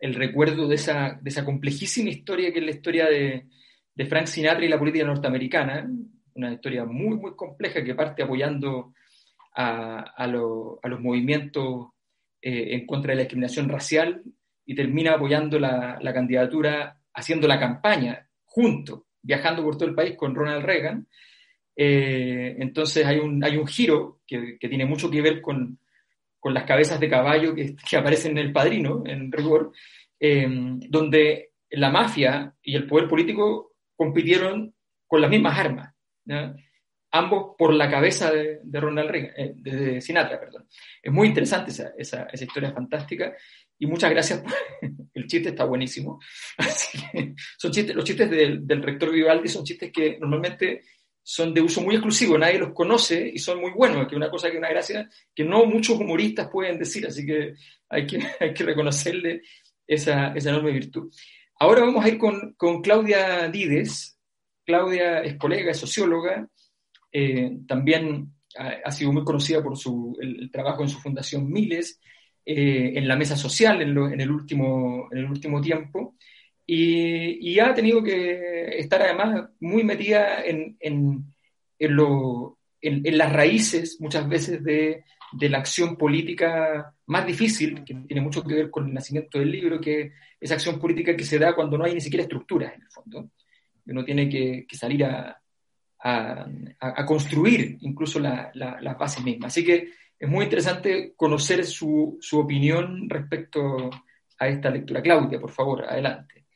el recuerdo de esa, de esa, complejísima historia que es la historia de, de, Frank Sinatra y la política norteamericana. Una historia muy, muy compleja que parte apoyando a, a, los movimientos eh, en contra de la discriminación racial y termina apoyando la, la candidatura, haciendo la campaña junto viajando por todo el país con Ronald Reagan. Eh, entonces hay un, hay un giro que, que tiene mucho que ver con, con las cabezas de caballo que, que, aparecen en El Padrino, en rigor, eh, donde la mafia y el poder político compitieron con las mismas armas, ambos por la cabeza de, de Ronald Reagan, eh, de, Sinatra, perdón. Es muy interesante esa, esa, esa historia fantástica y muchas gracias. (laughs) el chiste está buenísimo. (laughs) son chistes, los chistes del, rector Vivaldi son chistes que normalmente son de uso muy exclusivo, nadie los conoce y son muy buenos, que una cosa que una gracia que no muchos humoristas pueden decir, así que hay que, (laughs) hay que reconocerle esa, esa enorme virtud. Ahora vamos a ir con, con Claudia Dides. Claudia es colega, es socióloga, eh, también ha, sido muy conocida por su, el trabajo en su fundación Miles, eh, en la mesa social en, lo, en, el, último, en el último tiempo y, y, ha tenido que estar además muy metida en, en, en, lo, las raíces muchas veces de, de, la acción política más difícil, que tiene mucho que ver con el nacimiento del libro, que es acción política que se da cuando no hay ni siquiera estructuras en el fondo. Uno tiene que, que salir a, a, a, construir incluso la, la, las bases mismas. Así que es muy interesante conocer su, su opinión respecto a esta lectura. Claudia, por favor, adelante.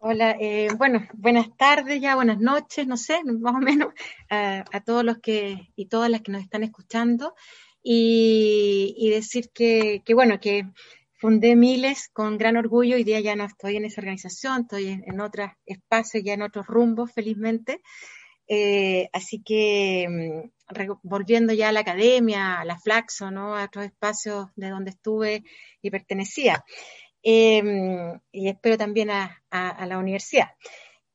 Hola, eh, bueno, buenas tardes ya, buenas noches, no sé, (laughs) más o menos, a, todos los que y todas las que nos están escuchando. Y, y decir que, que, bueno, que fundé Miles con gran orgullo, hoy día ya no estoy en esa organización, estoy en, en otros espacios, ya en otros rumbos, felizmente. Eh, así que mm, volviendo ya a la academia, a la Flaxo, ¿no? a otros espacios de donde estuve y pertenecía. Em, y espero también a, la universidad.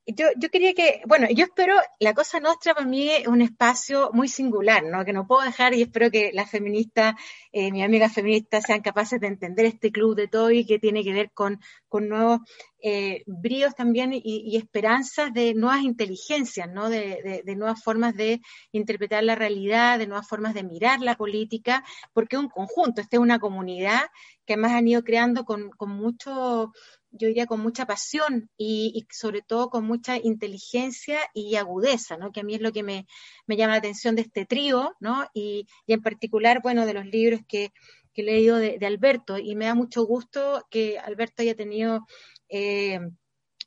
Yo, yo, quería que, bueno, yo espero, la Cosa Nostra para mí es un espacio muy singular, ¿no? Que no puedo dejar y espero que las feministas, eh, mis amigas feministas sean capaces de entender este club de Toy que tiene que ver con, con nuevos eh, bríos también y, esperanzas de nuevas inteligencias, ¿no? De, de, nuevas formas de interpretar la realidad, de nuevas formas de mirar la política, porque es un conjunto, esta es una comunidad que además han ido creando con, con mucho yo diría con mucha pasión y, sobre todo con mucha inteligencia y agudeza, ¿no? Que a mí es lo que me, llama la atención de este trío, ¿no? Y, en particular, bueno, de los libros que, he leído de, Alberto. Y me da mucho gusto que Alberto haya tenido, eh,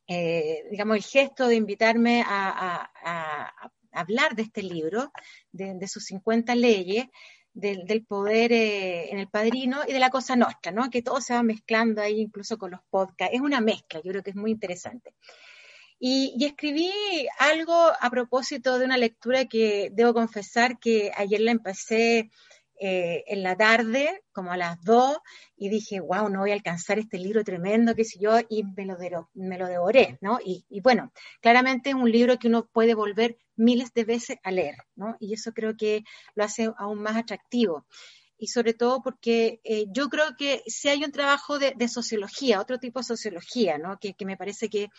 eh, digamos, el gesto de invitarme a, hablar de este libro, de, de sus 50 leyes del, poder eh, en el padrino y de la cosa nuestra, ¿no? Que todo se va mezclando ahí incluso con los podcasts. Es una mezcla, yo creo que es muy interesante. Y, escribí algo a propósito de una lectura que debo confesar que ayer la empecé eh, en la tarde, como a las dos, y dije, wow, no voy a alcanzar este libro tremendo, qué sé yo, y me lo, me lo devoré, ¿no? Y, y, bueno, claramente es un libro que uno puede volver miles de veces a leer, ¿no? Y eso creo que lo hace aún más atractivo y sobre todo porque eh, yo creo que si hay un trabajo de, sociología, otro tipo de sociología, ¿no? que, me parece que,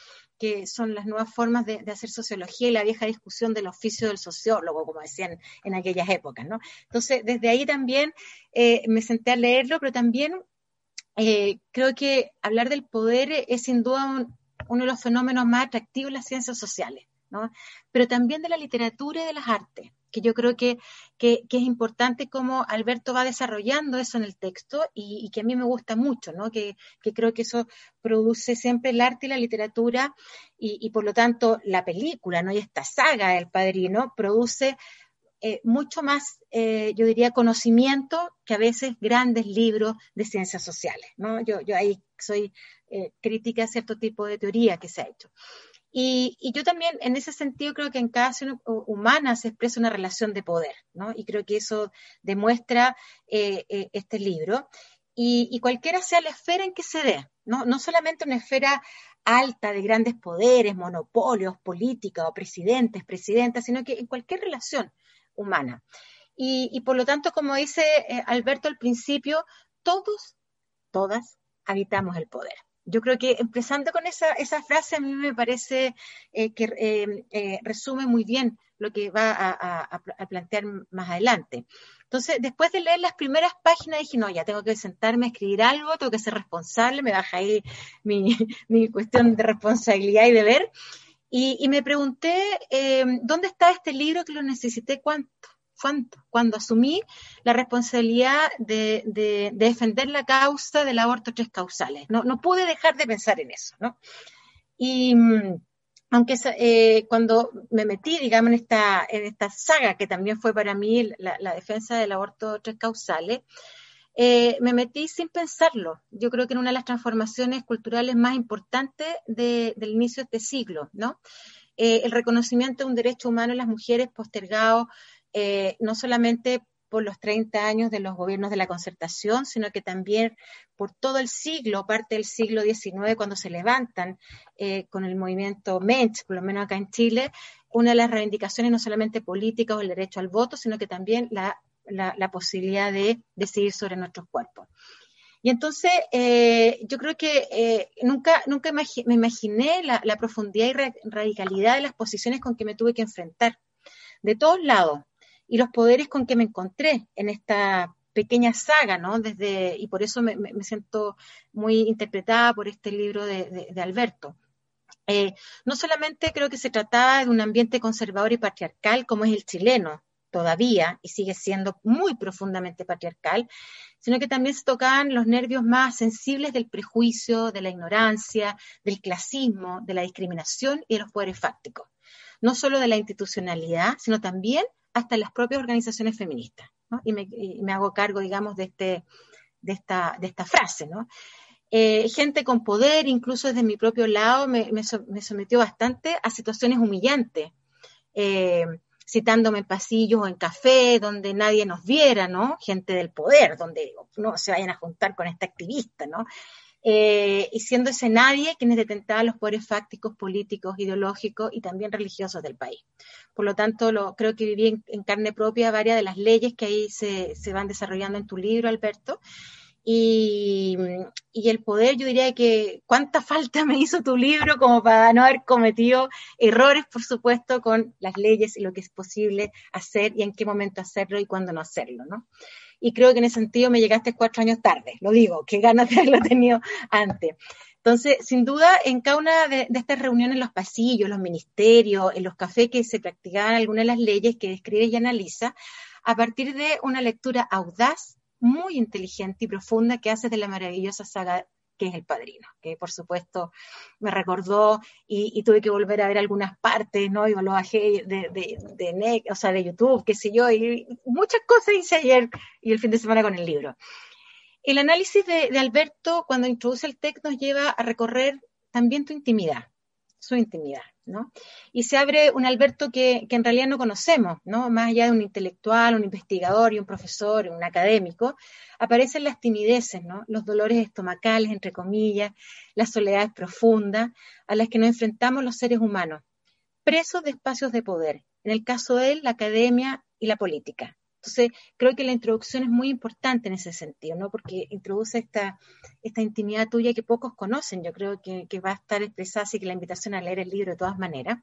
son las nuevas formas de, hacer sociología y la vieja discusión del oficio del sociólogo, como decían en aquellas épocas. ¿no? Entonces, desde ahí también eh, me senté a leerlo, pero también eh, creo que hablar del poder es sin duda uno de los fenómenos más atractivos de las ciencias sociales, ¿no? pero también de la literatura y de las artes que yo creo que, que, es importante cómo Alberto va desarrollando eso en el texto y, que a mí me gusta mucho, ¿no? Que, que, creo que eso produce siempre el arte y la literatura y, y por lo tanto la película, ¿no? Y esta saga El Padrino produce eh, mucho más, eh, yo diría, conocimiento que a veces grandes libros de ciencias sociales, ¿no? Yo, yo ahí soy eh, crítica a cierto tipo de teoría que se ha hecho. Y, yo también, en ese sentido, creo que en cada acción humana se expresa una relación de poder, ¿no? Y creo que eso demuestra eh, eh, este libro. Y, cualquiera sea la esfera en que se dé, ¿no? No solamente una esfera alta de grandes poderes, monopolios, política o presidentes, presidentas, sino que en cualquier relación humana. Y, por lo tanto, como dice eh, Alberto al principio, todos, todas habitamos el poder yo creo que empezando con esa, esa frase a mí me parece eh, que eh, eh, resume muy bien lo que va a, plantear más adelante. Entonces, después de leer las primeras páginas, dije, no, ya tengo que sentarme a escribir algo, tengo que ser responsable, me baja ahí mi, (laughs) mi cuestión de responsabilidad y deber. Y, y me pregunté, ¿dónde está este libro que lo necesité cuánto? Cuando asumí la responsabilidad de, defender la causa del aborto tres causales. No, pude dejar de pensar en eso, ¿no? Y mm, aunque eh, cuando me metí, digamos, en esta, en esta saga, que también fue para mí la, defensa del aborto tres causales, eh, me metí sin pensarlo. Yo creo que en una de las transformaciones culturales más importantes del inicio de este siglo, ¿no? Eh, el reconocimiento de un derecho humano en las mujeres postergado eh, no solamente por los 30 años de los gobiernos de la concertación, sino que también por todo el siglo, parte del siglo XIX, cuando se levantan eh, con el movimiento Mensch, por lo menos acá en Chile, una de las reivindicaciones no solamente políticas o el derecho al voto, sino que también la, posibilidad de decidir sobre nuestros cuerpos. Y entonces, eh, yo creo que nunca, nunca me imaginé la, la profundidad y radicalidad de las posiciones con que me tuve que enfrentar, de todos lados, y los poderes con que me encontré en esta pequeña saga, ¿no? Desde, y por eso me, siento muy interpretada por este libro de, Alberto. Eh, no solamente creo que se trataba de un ambiente conservador y patriarcal como es el chileno todavía y sigue siendo muy profundamente patriarcal, sino que también se tocaban los nervios más sensibles del prejuicio, de la ignorancia, del clasismo, de la discriminación y de los poderes fácticos. No solo de la institucionalidad, sino también hasta las propias organizaciones feministas. Y, me, hago cargo, digamos, de, este, de, esta, de esta frase. Eh, gente con poder, incluso desde mi propio lado, me, sometió bastante a situaciones humillantes. eh, citándome en pasillos o en café, donde nadie nos viera, ¿no? Gente del poder, donde no se vayan a juntar con esta activista, ¿no? Eh, y siendo ese nadie quienes detentaban los poderes fácticos, políticos, ideológicos y también religiosos del país. Por lo tanto, creo que viví en, carne propia varias de las leyes que ahí se, se van desarrollando en tu libro, Alberto, y, el poder, yo diría que cuánta falta (laughs) me hizo tu libro como para no haber cometido errores, por supuesto, con las leyes y lo que es posible hacer y en qué momento hacerlo y cuándo no hacerlo, ¿no? Y creo que en ese sentido me llegaste cuatro años tarde, lo digo, qué ganas de haberlo tenido antes. Entonces, sin duda, en cada una de, estas reuniones en los pasillos, los ministerios, en los cafés que se practicaban algunas de las leyes que describe y analiza, a partir de una lectura audaz, muy inteligente y profunda que hace de la maravillosa saga que es El Padrino, que por supuesto me recordó y, tuve que volver a ver algunas partes, ¿no? Y lo bajé de, de, de, o sea, de YouTube, qué sé yo, y muchas cosas hice ayer y el fin de semana con el libro. El análisis de, Alberto, cuando introduce el texto, nos lleva a recorrer también tu intimidad, su intimidad. Y se abre un Alberto que, en realidad no conocemos, ¿no? Más allá de un intelectual, un investigador y un profesor, un académico, aparecen las timideces, ¿no? Los dolores estomacales, entre comillas, las soledades profundas a las que nos enfrentamos los seres humanos, presos de espacios de poder. En el caso de él, la academia y la política. Entonces, creo que la introducción es muy importante en ese sentido, ¿no? Porque introduce esta, esta intimidad tuya que pocos conocen. Yo creo que, va a estar expresada, así que la invitación a leer el libro de todas maneras.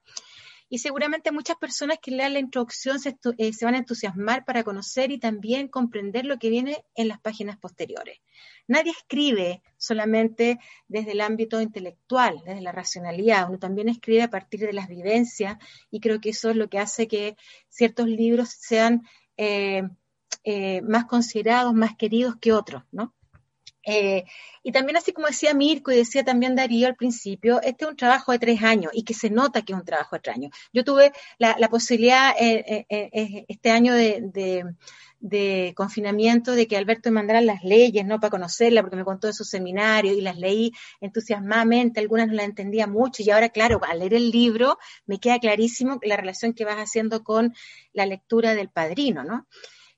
Y seguramente muchas personas que lean la introducción se, eh, se, van a entusiasmar para conocer y también comprender lo que viene en las páginas posteriores. Nadie escribe solamente desde el ámbito intelectual, desde la racionalidad, uno también escribe a partir de las vivencias y creo que eso es lo que hace que ciertos libros sean eh, eh, más considerados, más queridos que otros, ¿no? Eh, y también así como decía Mirko y decía también Darío al principio, este es un trabajo de tres años y que se nota que es un trabajo de tres años. Yo tuve la, posibilidad este año de, de, confinamiento de que Alberto me mandara las leyes, ¿no? Para conocerla, porque me contó de su seminario y las leí entusiasmadamente, algunas no las entendía mucho y ahora, claro, al leer el libro me queda clarísimo la relación que vas haciendo con la lectura del padrino, ¿no?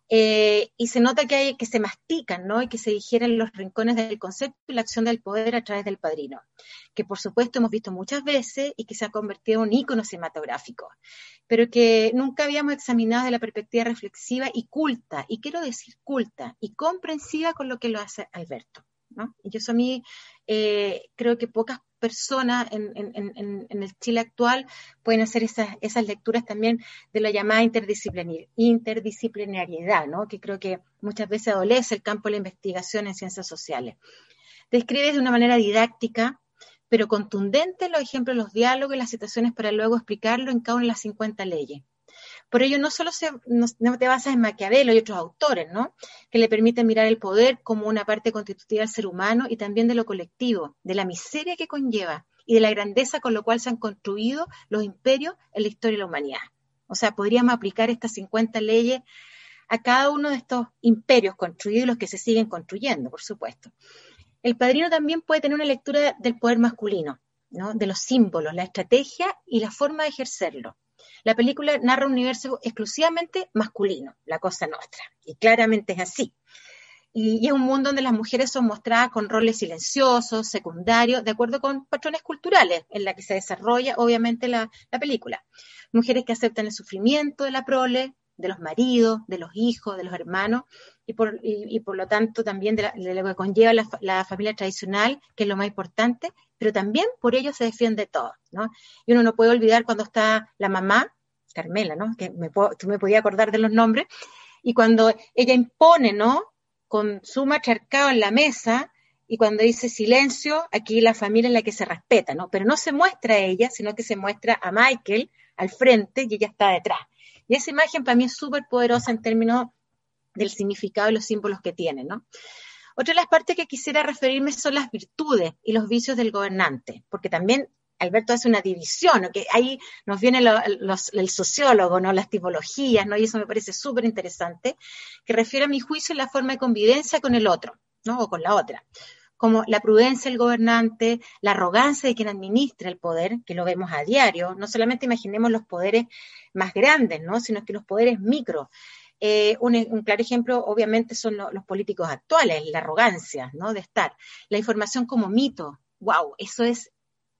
Eh, y se nota que, hay, que se mastican, ¿no? Y que se digieren los rincones del concepto y la acción del poder a través del padrino, que por supuesto hemos visto muchas veces y que se ha convertido en un ícono cinematográfico, pero que nunca habíamos examinado desde la perspectiva reflexiva y culta, y quiero decir culta y comprensiva con lo que lo hace Alberto. ¿No? Y eso a mí eh, creo que pocas personas en, el Chile actual pueden hacer esas, esas lecturas también de la llamada interdisciplinariedad, ¿no? que creo que muchas veces adolece el campo de la investigación en ciencias sociales. Describe de una manera didáctica, pero contundente los ejemplos, los diálogos y las situaciones para luego explicarlo en cada una de las 50 leyes. Por ello, no solo se, no, te basas en Maquiavelo y otros autores, ¿no? Que le permiten mirar el poder como una parte constitutiva del ser humano y también de lo colectivo, de la miseria que conlleva y de la grandeza con lo cual se han construido los imperios en la historia de la humanidad. O sea, podríamos aplicar estas 50 leyes a cada uno de estos imperios construidos y los que se siguen construyendo, por supuesto. El padrino también puede tener una lectura del poder masculino, ¿no? de los símbolos, la estrategia y la forma de ejercerlo. La película narra un universo exclusivamente masculino, la cosa nuestra, y claramente es así. Y, es un mundo donde las mujeres son mostradas con roles silenciosos, secundarios, de acuerdo con patrones culturales en la que se desarrolla, obviamente, la, película. Mujeres que aceptan el sufrimiento de la prole, de los maridos, de los hijos, de los hermanos, y por, y, por lo tanto también de, lo que conlleva la, familia tradicional, que es lo más importante, pero también por ello se defiende todo, ¿no? Y uno no puede olvidar cuando está la mamá Carmela, ¿no? Que me, tú me podías acordar de los nombres, y cuando ella impone, ¿no? Con su macharcado en la mesa, y cuando dice silencio, aquí la familia en la que se respeta, ¿no? Pero no se muestra a ella, sino que se muestra a Michael al frente y ella está detrás. Y esa imagen para mí es súper poderosa en términos del significado y los símbolos que tiene, ¿no? Otra de las partes que quisiera referirme son las virtudes y los vicios del gobernante, porque también Alberto hace una división, que ahí nos viene el sociólogo, ¿no? las tipologías, ¿no? y eso me parece súper interesante, que refiere a mi juicio a la forma de convivencia con el otro, ¿no? o con la otra. Como la prudencia del gobernante, la arrogancia de quien administra el poder, que lo vemos a diario. No solamente imaginemos los poderes más grandes, ¿no? sino que los poderes micro. Eh, un, claro ejemplo, obviamente, son los políticos actuales, la arrogancia ¿no? de estar. La información como mito. ¡Wow! Eso es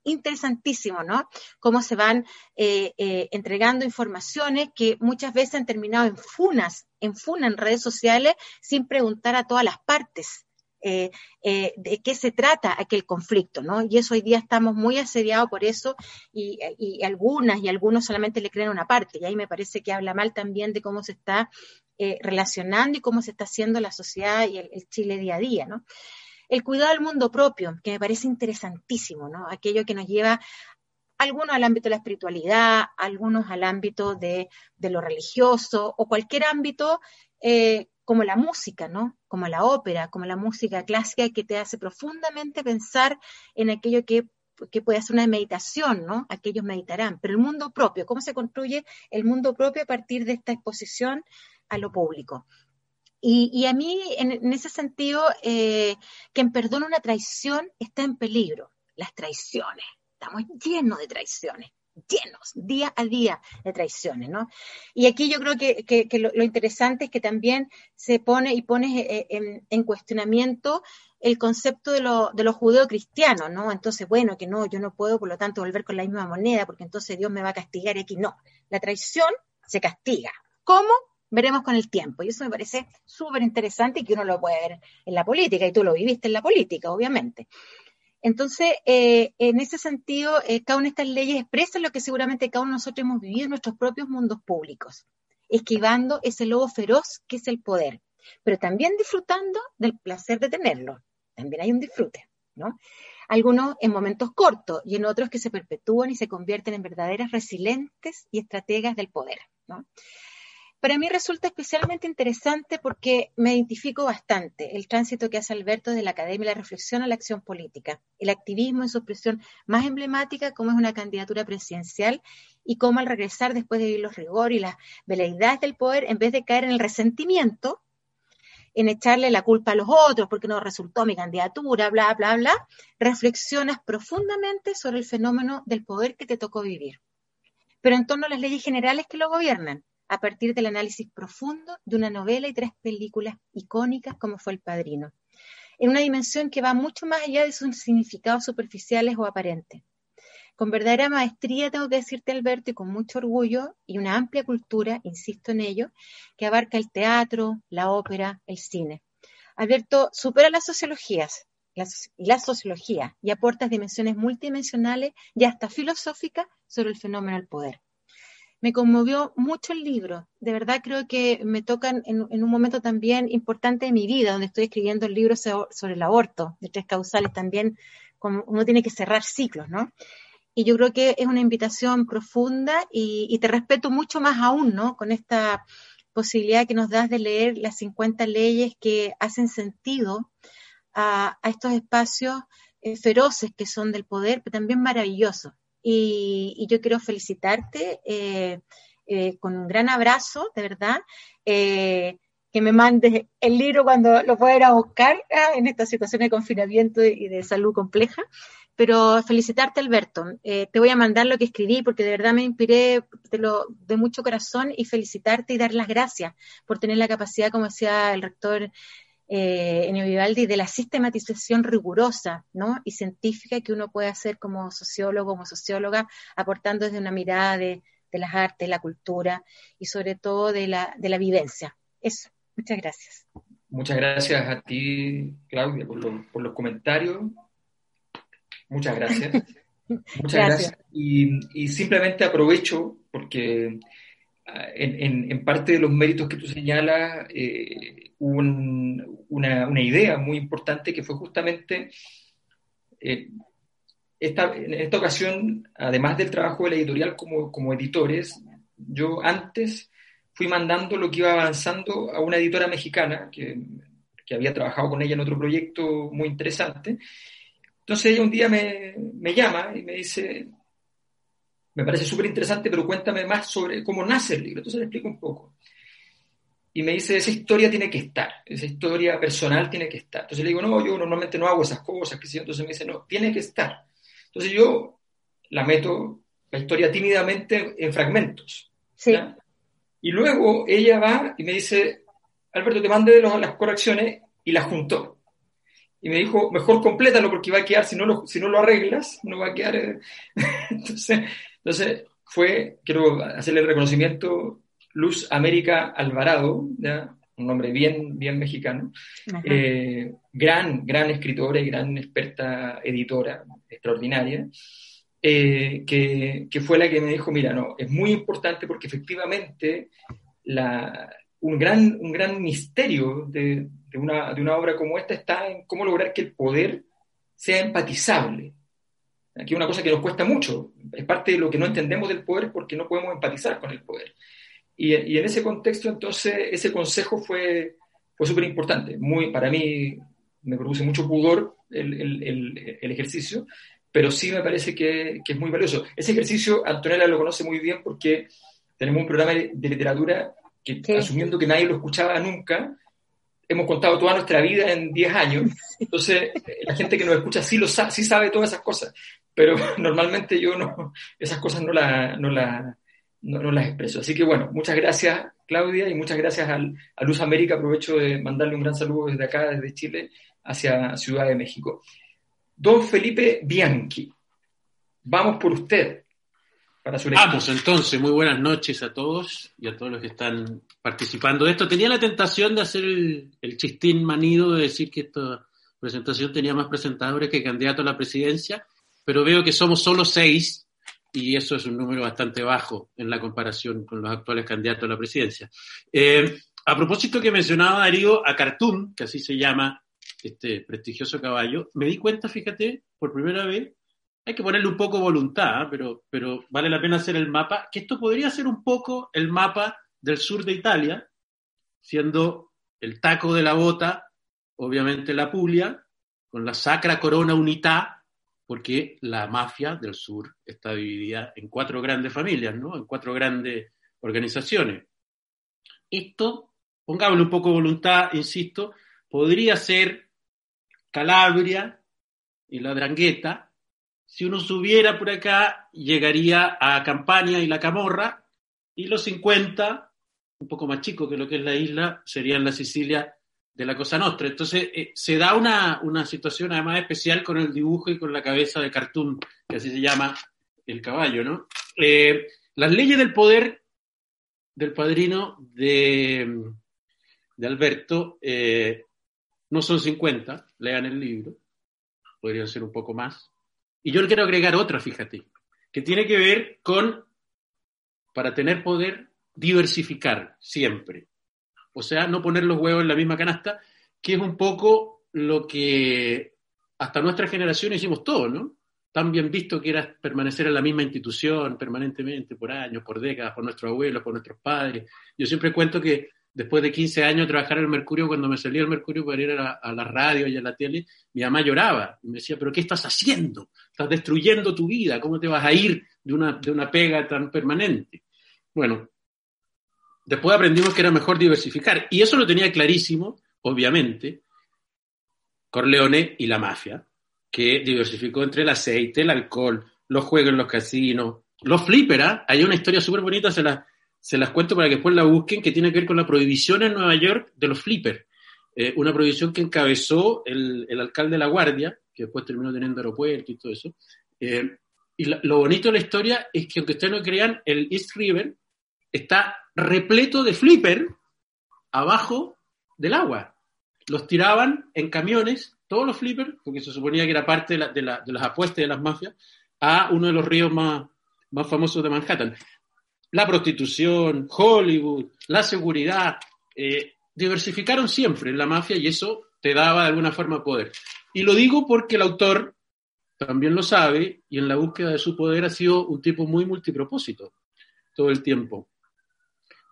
interesantísimo, ¿no? Cómo se van eh, eh, entregando informaciones que muchas veces han terminado en funas, en funas en redes sociales, sin preguntar a todas las partes. Eh, de qué se trata aquel conflicto, ¿no? Y eso hoy día estamos muy asediados por eso y, algunas y algunos solamente le creen una parte y ahí me parece que habla mal también de cómo se está relacionando y cómo se está haciendo la sociedad y el, Chile día a día, ¿no? El cuidado del mundo propio, que me parece interesantísimo, ¿no? Aquello que nos lleva algunos al ámbito de la espiritualidad, algunos al ámbito de, lo religioso o cualquier ámbito eh, como la música, ¿no? Como la ópera, como la música clásica que te hace profundamente pensar en aquello que, que puede ser una meditación, ¿no? Aquellos meditarán. Pero el mundo propio, ¿cómo se construye el mundo propio a partir de esta exposición a lo público? Y, a mí, en, ese sentido, eh, quien perdona una traición está en peligro. Las traiciones. Estamos llenos de traiciones llenos día a día de traiciones, ¿no? Y aquí yo creo que, lo, interesante es que también se pone y pone eh, en, cuestionamiento el concepto de lo, de los judeocristianos, ¿no? Entonces, bueno, que no, yo no puedo, por lo tanto, volver con la misma moneda, porque entonces Dios me va a castigar y aquí no. La traición se castiga. ¿Cómo? veremos con el tiempo. Y eso me parece súper interesante y que uno lo puede ver en la política, y tú lo viviste en la política, obviamente. Entonces, eh, en ese sentido, eh, cada una de estas leyes expresan lo que seguramente cada uno de nosotros hemos vivido en nuestros propios mundos públicos, esquivando ese lobo feroz que es el poder, pero también disfrutando del placer de tenerlo. También hay un disfrute, ¿no? Algunos en momentos cortos y en otros que se perpetúan y se convierten en verdaderas resilientes y estrategas del poder, ¿no? Para mí resulta especialmente interesante porque me identifico bastante el tránsito que hace Alberto desde la academia la reflexión a la acción política, el activismo en su expresión más emblemática como es una candidatura presidencial y cómo al regresar después de vivir los rigores y las veleidades del poder, en vez de caer en el resentimiento, en echarle la culpa a los otros porque no resultó mi candidatura, bla, bla, bla, reflexionas profundamente sobre el fenómeno del poder que te tocó vivir, pero en torno a las leyes generales que lo gobiernan a partir del análisis profundo de una novela y tres películas icónicas como fue El Padrino, en una dimensión que va mucho más allá de sus significados superficiales o aparentes. Con verdadera maestría, tengo que decirte, Alberto, y con mucho orgullo y una amplia cultura, insisto en ello, que abarca el teatro, la ópera, el cine. Alberto supera las sociologías y la sociología y aporta dimensiones multidimensionales y hasta filosóficas sobre el fenómeno del poder me conmovió mucho el libro. De verdad creo que me tocan en, un momento también importante de mi vida, donde estoy escribiendo el libro sobre el aborto, de tres causales también, como uno tiene que cerrar ciclos, ¿no? Y yo creo que es una invitación profunda y, te respeto mucho más aún, ¿no? Con esta posibilidad que nos das de leer las 50 leyes que hacen sentido a, estos espacios eh, feroces que son del poder, pero también maravillosos y, yo quiero felicitarte eh, eh, con un gran abrazo, de verdad. Eh, que me mandes el libro cuando lo pueda ir a buscar ah, en esta situación de confinamiento y de salud compleja. Pero felicitarte, Alberto. te voy a mandar lo que escribí porque de verdad me inspiré de, lo, de mucho corazón y felicitarte y dar las gracias por tener la capacidad, como decía el rector eh, en Vivaldi de la sistematización rigurosa ¿no? y científica que uno puede hacer como sociólogo, como socióloga, aportando desde una mirada de, las artes, la cultura y sobre todo de la, de la vivencia. Eso, muchas gracias. Muchas gracias a ti, Claudia, por, los comentarios. Muchas gracias. (laughs) Muchas gracias. Y, simplemente aprovecho porque en, parte de los méritos que tú señalas, eh, una, idea muy importante que fue justamente eh, esta, en esta ocasión, además del trabajo de la editorial como, como editores, yo antes fui mandando lo que iba avanzando a una editora mexicana que, que había trabajado con ella en otro proyecto muy interesante. Entonces ella un día me, me llama y me dice, me parece súper interesante, pero cuéntame más sobre cómo nace el libro. Entonces le explico un poco. y me dice, esa historia tiene que estar, esa historia personal tiene que estar. Entonces le digo, no, yo normalmente no hago esas cosas, que entonces me dice, no, tiene que estar. Entonces yo la meto, la historia tímidamente en fragmentos. Sí. Y luego ella va y me dice, Alberto, te mandé las correcciones y las juntó. Y me dijo, mejor complétalo porque va a quedar, si no lo, si no lo arreglas, no va a quedar. Eh". (laughs) entonces, entonces, fue, quiero hacerle el reconocimiento, Luz América Alvarado, un nombre bien, bien mexicano, eh, gran, gran escritora y gran experta editora, extraordinaria, eh, que, que, fue la que me dijo, mira, no, es muy importante porque efectivamente la, un, gran, un gran misterio de, de, una, de una obra como esta está en cómo lograr que el poder sea empatizable. Aquí una cosa que nos cuesta mucho, es parte de lo que no entendemos del poder porque no podemos empatizar con el poder. Y, y en ese contexto, entonces, ese consejo fue, fue súper importante. Para mí me produce mucho pudor el, el, el, ejercicio, pero sí me parece que, que, es muy valioso. Ese ejercicio, Antonella lo conoce muy bien porque tenemos un programa de, literatura que, asumiendo que nadie lo escuchaba nunca, hemos contado toda nuestra vida en 10 años. Entonces, la gente que nos escucha sí, lo sabe, sí sabe todas esas cosas, pero (laughs) normalmente yo no, esas cosas no, la, no, la, no, las expreso. Así que bueno, muchas gracias Claudia y muchas gracias al, a Luz América. Aprovecho de mandarle un gran saludo desde acá, desde Chile, hacia Ciudad de México. Don Felipe Bianchi, vamos por usted. Para su Vamos entonces, muy buenas noches a todos y a todos los que están participando de esto. Tenía la tentación de hacer el, el chistín manido de decir que esta presentación tenía más presentadores que candidatos a la presidencia, pero veo que somos solo seis y eso es un número bastante bajo en la comparación con los actuales candidatos a la presidencia. Eh, a propósito que mencionaba Darío a Khartoum, que así se llama este prestigioso caballo, me di cuenta, fíjate, por primera vez, hay que ponerle un poco voluntad, ¿eh? pero, pero vale la pena hacer el mapa, que esto podría ser un poco el mapa del sur de Italia, siendo el taco de la bota, obviamente la Puglia, con la Sacra Corona Unità, porque la mafia del sur está dividida en cuatro grandes familias, ¿no? En cuatro grandes organizaciones. Esto, pongámosle un poco de voluntad, insisto, podría ser Calabria y la Drangueta. Si uno subiera por acá, llegaría a Campania y la Camorra, y los 50, un poco más chicos que lo que es la isla, serían la Sicilia de la Cosa Nostra. Entonces, eh, se da una, una, situación además especial con el dibujo y con la cabeza de cartoon, que así se llama el caballo, ¿no? Eh, las leyes del poder del padrino de, de Alberto eh, no son 50, lean el libro, podrían ser un poco más. Y yo le quiero agregar otra, fíjate, que tiene que ver con, para tener poder, diversificar siempre o sea, no poner los huevos en la misma canasta, que es un poco lo que hasta nuestra generación hicimos todo, ¿no? Tan bien visto que era permanecer en la misma institución permanentemente, por años, por décadas, por nuestros abuelos, por nuestros padres. Yo siempre cuento que después de 15 años trabajar en el Mercurio, cuando me salía el Mercurio para ir a la, radio y a la tele, mi mamá lloraba y me decía, pero ¿qué estás haciendo? Estás destruyendo tu vida, ¿cómo te vas a ir de una, de una pega tan permanente? Bueno, Después aprendimos que era mejor diversificar. Y eso lo tenía clarísimo, obviamente, Corleone y la mafia, que diversificó entre el aceite, el alcohol, los juegos en los casinos, los flippers. ¿ah? Hay una historia súper bonita, se, se las cuento para que después la busquen, que tiene que ver con la prohibición en Nueva York de los flippers. Eh, una prohibición que encabezó el, alcalde de La Guardia, que después terminó teniendo aeropuerto y todo eso. Eh, y lo bonito de la historia es que, aunque ustedes no crean, el East River está repleto de flipper abajo del agua. Los tiraban en camiones, todos los flippers, porque se suponía que era parte de, las apuestas de las mafias, a uno de los ríos más, más famosos de Manhattan. La prostitución, Hollywood, la seguridad, eh, diversificaron siempre en la mafia y eso te daba de alguna forma poder. Y lo digo porque el autor también lo sabe y en la búsqueda de su poder ha sido un tipo muy multipropósito todo el tiempo.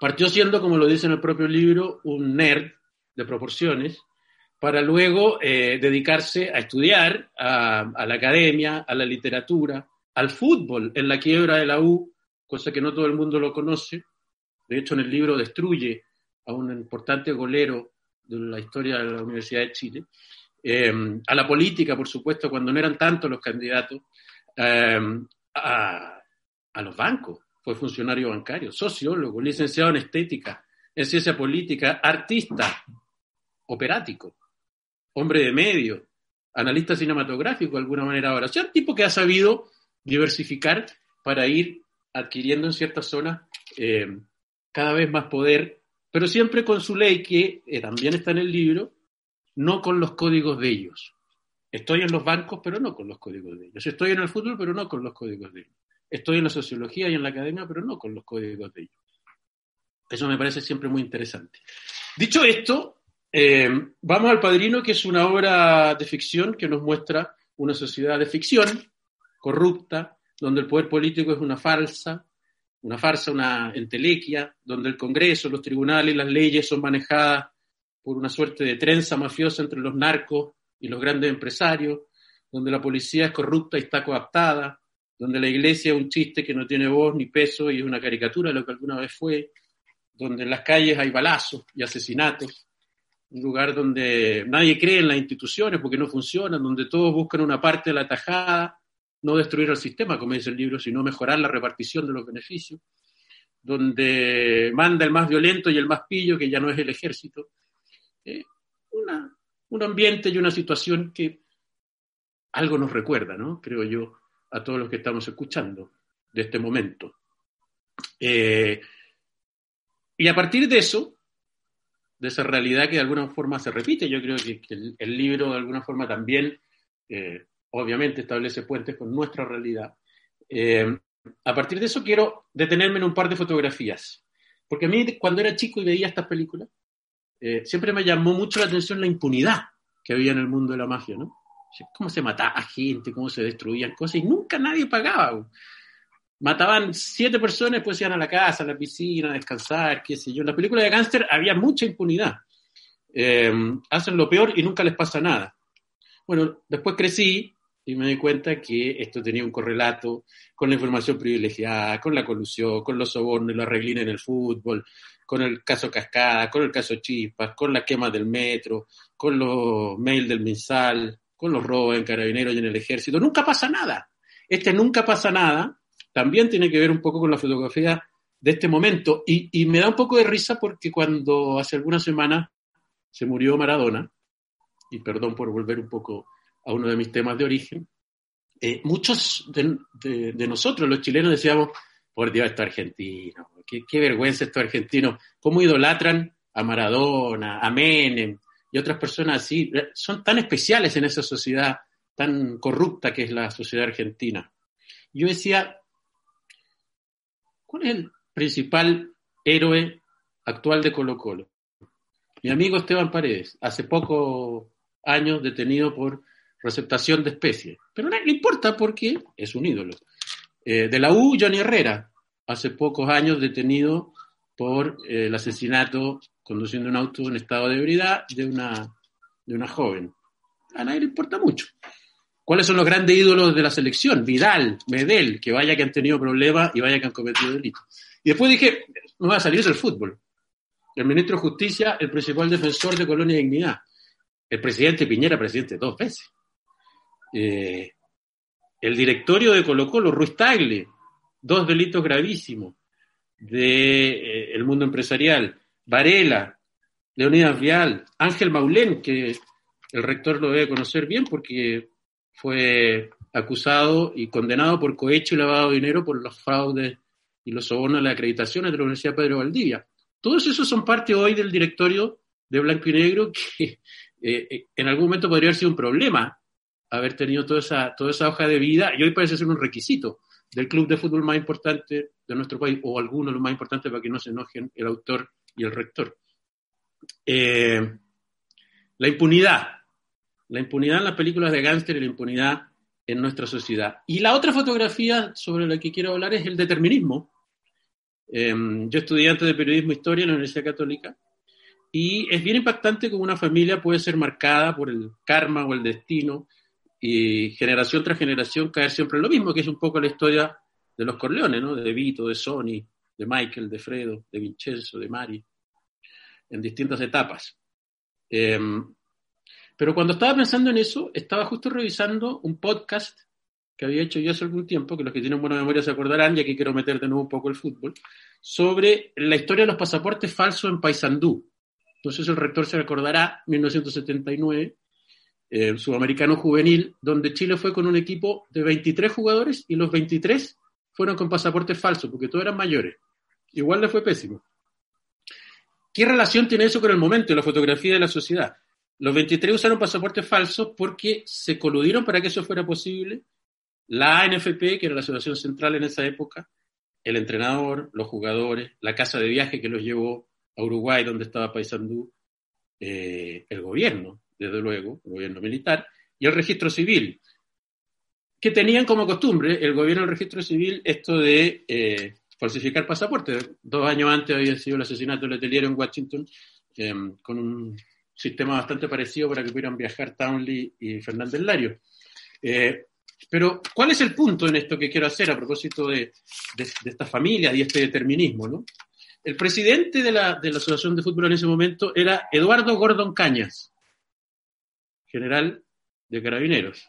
Partió siendo, como lo dice en el propio libro, un nerd de proporciones, para luego eh, dedicarse a estudiar, a, la academia, a la literatura, al fútbol en la quiebra de la U, cosa que no todo el mundo lo conoce. De hecho, en el libro destruye a un importante golero de la historia de la Universidad de Chile, eh, a la política, por supuesto, cuando no eran tantos los candidatos, a, a, los bancos, fue funcionario bancario, sociólogo, licenciado en estética, en ciencia política, artista, operático, hombre de medio, analista cinematográfico de alguna manera ahora. O sea, un tipo que ha sabido diversificar para ir adquiriendo en ciertas zonas eh, cada vez más poder, pero siempre con su ley que eh, también está en el libro, no con los códigos de ellos. Estoy en los bancos, pero no con los códigos de ellos. Estoy en el fútbol, pero no con los códigos de ellos. Estoy en la sociología y en la academia, pero no con los códigos de ellos. Eso me parece siempre muy interesante. Dicho esto, eh, vamos al Padrino, que es una obra de ficción que nos muestra una sociedad de ficción corrupta, donde el poder político es una falsa, una farsa, una entelequia, donde el Congreso, los tribunales, las leyes son manejadas por una suerte de trenza mafiosa entre los narcos y los grandes empresarios, donde la policía es corrupta y está coaptada, donde la iglesia es un chiste que no tiene voz ni peso y es una caricatura de lo que alguna vez fue, donde en las calles hay balazos y asesinatos, un lugar donde nadie cree en las instituciones porque no funcionan, donde todos buscan una parte de la tajada, no destruir el sistema, como dice el libro, sino mejorar la repartición de los beneficios, donde manda el más violento y el más pillo, que ya no es el ejército. Eh, un ambiente y una situación que algo nos recuerda, ¿no? Creo yo, a todos los que estamos escuchando de este momento. Eh, y a partir de eso, de esa realidad que de alguna forma se repite. Yo creo que, el, libro de alguna forma también, eh, obviamente, establece puentes con nuestra realidad. Eh, a partir de eso quiero detenerme en un par de fotografías, porque a mí cuando era chico y veía estas películas, siempre me llamó mucho la atención la impunidad que había en el mundo de la magia, ¿no? Cómo se mataba gente, cómo se destruían cosas y nunca nadie pagaba mataban siete personas, después iban a la casa, a la piscina, a descansar, qué sé yo. En la película de Gangster había mucha impunidad. Eh, hacen lo peor y nunca les pasa nada. Bueno, después crecí y me di cuenta que esto tenía un correlato con la información privilegiada, con la colusión, con los sobornos, la reglina en el fútbol, con el caso Cascada, con el caso Chispas, con la quema del metro, con los mails del MinSal, con los robos en carabineros y en el ejército. Nunca pasa nada. Este nunca pasa nada también tiene que ver un poco con la fotografía de este momento. Y, me da un poco de risa porque cuando hace algunas semanas se murió Maradona, y perdón por volver un poco a uno de mis temas de origen, eh, muchos de, nosotros, los chilenos, decíamos, por Dios, esto argentino, qué, qué vergüenza esto argentino, cómo idolatran a Maradona, a Menem y otras personas así, son tan especiales en esa sociedad tan corrupta que es la sociedad argentina. Yo decía, ¿Cuál es el principal héroe actual de Colo Colo? Mi amigo Esteban Paredes, hace pocos años detenido por receptación de especies, pero no le importa porque es un ídolo. Eh, de la U, Johnny Herrera, hace pocos años detenido por eh, el asesinato conduciendo un auto en estado de ebriedad de una, de una joven. A nadie le importa mucho. ¿Cuáles son los grandes ídolos de la selección? Vidal, Medel, que vaya que han tenido problemas y vaya que han cometido delitos. Y después dije, no va a salir del fútbol. El ministro de Justicia, el principal defensor de Colonia y Dignidad. El presidente Piñera, presidente dos veces. Eh, el directorio de Colo Colo, Ruiz Tagle, dos delitos gravísimos del de, eh, mundo empresarial. Varela, Leonidas Vial, Ángel Maulén, que el rector lo debe conocer bien porque fue acusado y condenado por cohecho y lavado de dinero por los fraudes y los sobornos de las acreditaciones de la Universidad Pedro Valdivia. Todos esos son parte hoy del directorio de Blanco y Negro que eh, eh, en algún momento podría haber sido un problema haber tenido toda esa, toda esa hoja de vida y hoy parece ser un requisito del club de fútbol más importante de nuestro país o alguno de los más importantes para que no se enojen el autor y el rector. Eh, la impunidad la impunidad en las películas de gángster y la impunidad en nuestra sociedad. Y la otra fotografía sobre la que quiero hablar es el determinismo. Em, yo estudiante de periodismo e historia en la Universidad Católica y es bien impactante cómo una familia puede ser marcada por el karma o el destino y generación tras generación caer siempre en lo mismo, que es un poco la historia de los Corleones, ¿no? De Vito, de Sony, de Michael, de Fredo, de Vincenzo, de Mari. en distintas etapas. Em, pero cuando estaba pensando en eso, estaba justo revisando un podcast que había hecho yo hace algún tiempo, que los que tienen buena memoria se acordarán, y aquí quiero meter de nuevo un poco el fútbol, sobre la historia de los pasaportes falsos en Paysandú. Entonces el rector se recordará, 1979, eh, sudamericano juvenil, donde Chile fue con un equipo de 23 jugadores y los 23 fueron con pasaportes falsos, porque todos eran mayores. Igual le fue pésimo. ¿Qué relación tiene eso con el momento de la fotografía de la sociedad? Los 23 usaron pasaportes falsos porque se coludieron para que eso fuera posible. La ANFP, que era la asociación central en esa época, el entrenador, los jugadores, la casa de viaje que los llevó a Uruguay, donde estaba Paysandú, eh, el gobierno, desde luego, el gobierno militar, y el registro civil, que tenían como costumbre el gobierno del registro civil esto de eh, falsificar pasaportes. Dos años antes había sido el asesinato de Letelier en Washington, em, con un sistema bastante parecido para que pudieran viajar Townley y Fernández Lario. Eh, pero, ¿cuál es el punto en esto que quiero hacer a propósito de, de, esta familia y este determinismo? ¿no? El presidente de de la Asociación de Fútbol en ese momento era Eduardo Gordon Cañas, general de carabineros,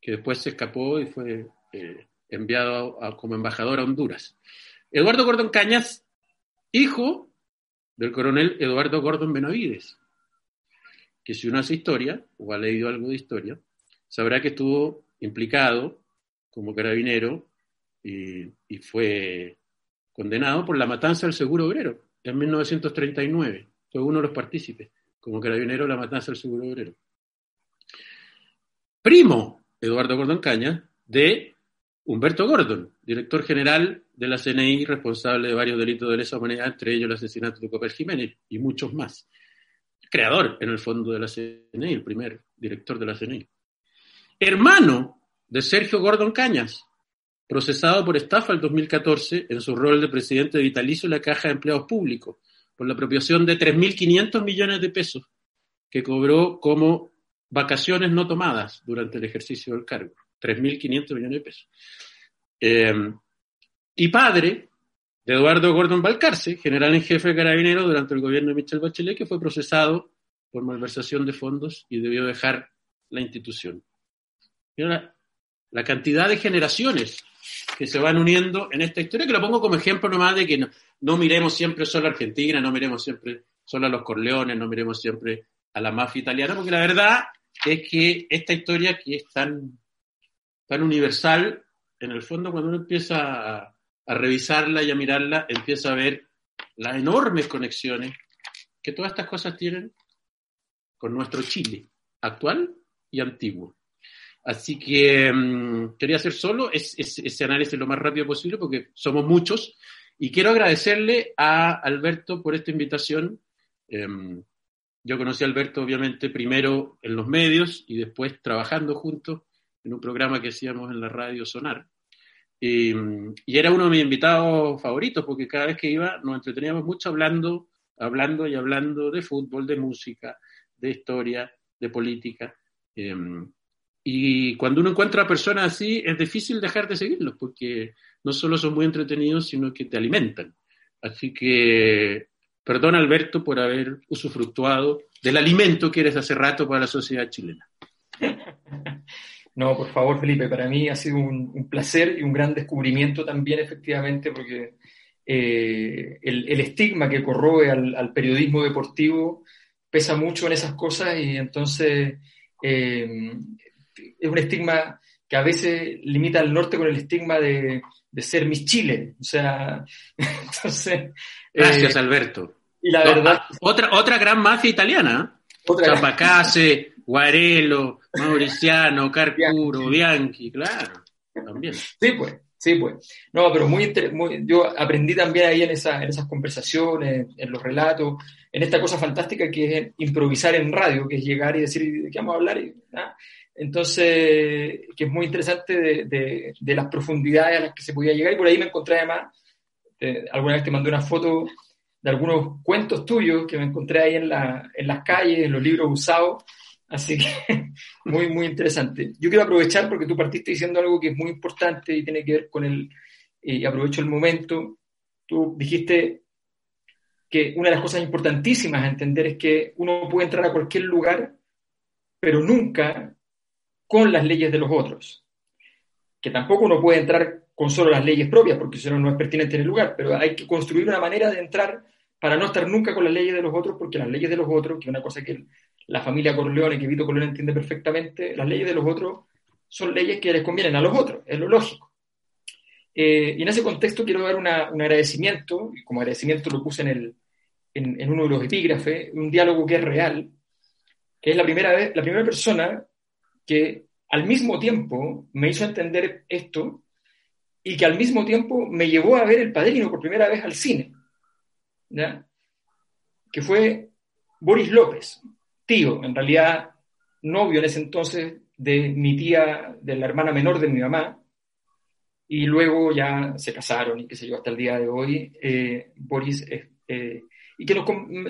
que después se escapó y fue eh, enviado como embajador a Honduras. Eduardo Gordon Cañas, hijo del coronel Eduardo Gordon Benavides, que si uno hace historia, o ha leído algo de historia, sabrá que estuvo implicado como carabinero y, y fue condenado por la matanza del seguro obrero en 1939. Fue uno de los partícipes como carabinero de la matanza del seguro obrero primo, Eduardo Gordon Caña, de Humberto Gordon, director general de la CNI, responsable de varios delitos de lesa humanidad, entre ellos el asesinato de Copel Jiménez y muchos más. Creador, en el fondo, de la CNI, el primer director de la CNI. Hermano de Sergio Gordon Cañas, procesado por estafa el 2014 en su rol de presidente de vitalicio de la Caja de Empleados Públicos, por la apropiación de 3.500 millones de pesos que cobró como vacaciones no tomadas durante el ejercicio del cargo, 3.500 millones de pesos. Eh, y padre de Eduardo Gordon Balcarce, general en jefe de carabineros durante el gobierno de Michel Bachelet, que fue procesado por malversación de fondos y debió dejar la institución. Y la cantidad de generaciones que se van uniendo en esta historia, que lo pongo como ejemplo nomás de que no, no miremos siempre solo a Argentina, no miremos siempre solo a los Corleones, no miremos siempre a la mafia italiana, porque la verdad es que esta historia que es tan, tan universal, en el fondo cuando uno empieza a, revisarla y a mirarla, empieza a ver las enormes conexiones que todas estas cosas tienen con nuestro Chile, actual y antiguo. Así que mm, quería hacer solo ese análisis lo más rápido posible porque somos muchos y quiero agradecerle a Alberto por esta invitación. Em, yo conocí a Alberto, obviamente, primero en los medios y después trabajando juntos en un programa que hacíamos en la radio Sonar. Y, era uno de mis invitados favoritos porque cada vez que iba nos entreteníamos mucho hablando, hablando y hablando de fútbol, de música, de historia, de política. Em, y cuando uno encuentra a personas así, es difícil dejar de seguirlos porque no solo son muy entretenidos, sino que te alimentan. Así que Perdón, Alberto, por haber usufructuado del alimento que eres hace rato para la sociedad chilena. (laughs) No, por favor, Felipe, para mí ha sido un, placer y un gran descubrimiento también, efectivamente, porque eh, el, estigma que corroe al, periodismo deportivo pesa mucho en esas cosas y entonces eh, es un estigma que a veces limita al norte con el estigma de, ser Miss Chile. O sea, (laughs) entonces... Gracias, eh, Alberto. Y la verdad... otra, otra gran mafia italiana. Otra Zapacase, Guarello, Mauriciano, Carcuro, Bianchi, claro, también. Sí, pues. Sí, pues. No, pero muy, muy, yo aprendí también ahí en, esa, en esas conversaciones, en los relatos, en esta cosa fantástica que es improvisar en radio, que es llegar y decir de qué vamos a hablar. ¿ah? Entonces, que es muy interesante de, de, las profundidades a las que se podía llegar. Y por ahí me encontré además, eh, alguna vez te mandé una foto de algunos cuentos tuyos que me encontré ahí en, la, en las calles, en los libros usados. Así que (laughs) muy, muy interesante. Yo quiero aprovechar porque tú partiste diciendo algo que es muy importante y tiene que ver con el, y aprovecho el momento, tú dijiste que una de las cosas importantísimas a entender es que uno puede entrar a cualquier lugar, pero nunca con las leyes de los otros. Que tampoco uno puede entrar con solo las leyes propias, porque si no, no es pertinente en el lugar, pero hay que construir una manera de entrar para no estar nunca con las leyes de los otros, porque las leyes de los otros, que es una cosa que la familia Corleone, que Vito Corleone entiende perfectamente, las leyes de los otros son leyes que les convienen a los otros, es lo lógico. Eh, y en ese contexto quiero dar un agradecimiento, y como agradecimiento lo puse en, el, en, uno de los epígrafes, un diálogo que es real, que es la primera, vez, la primera persona que al mismo tiempo me hizo entender esto y que al mismo tiempo me llevó a ver El Padrino por primera vez al cine, que fue Boris López, tío, en realidad novio en ese entonces de mi tía, de la hermana menor de mi mamá, y luego ya se casaron y qué sé yo, hasta el día de hoy, eh, Boris, eh, y que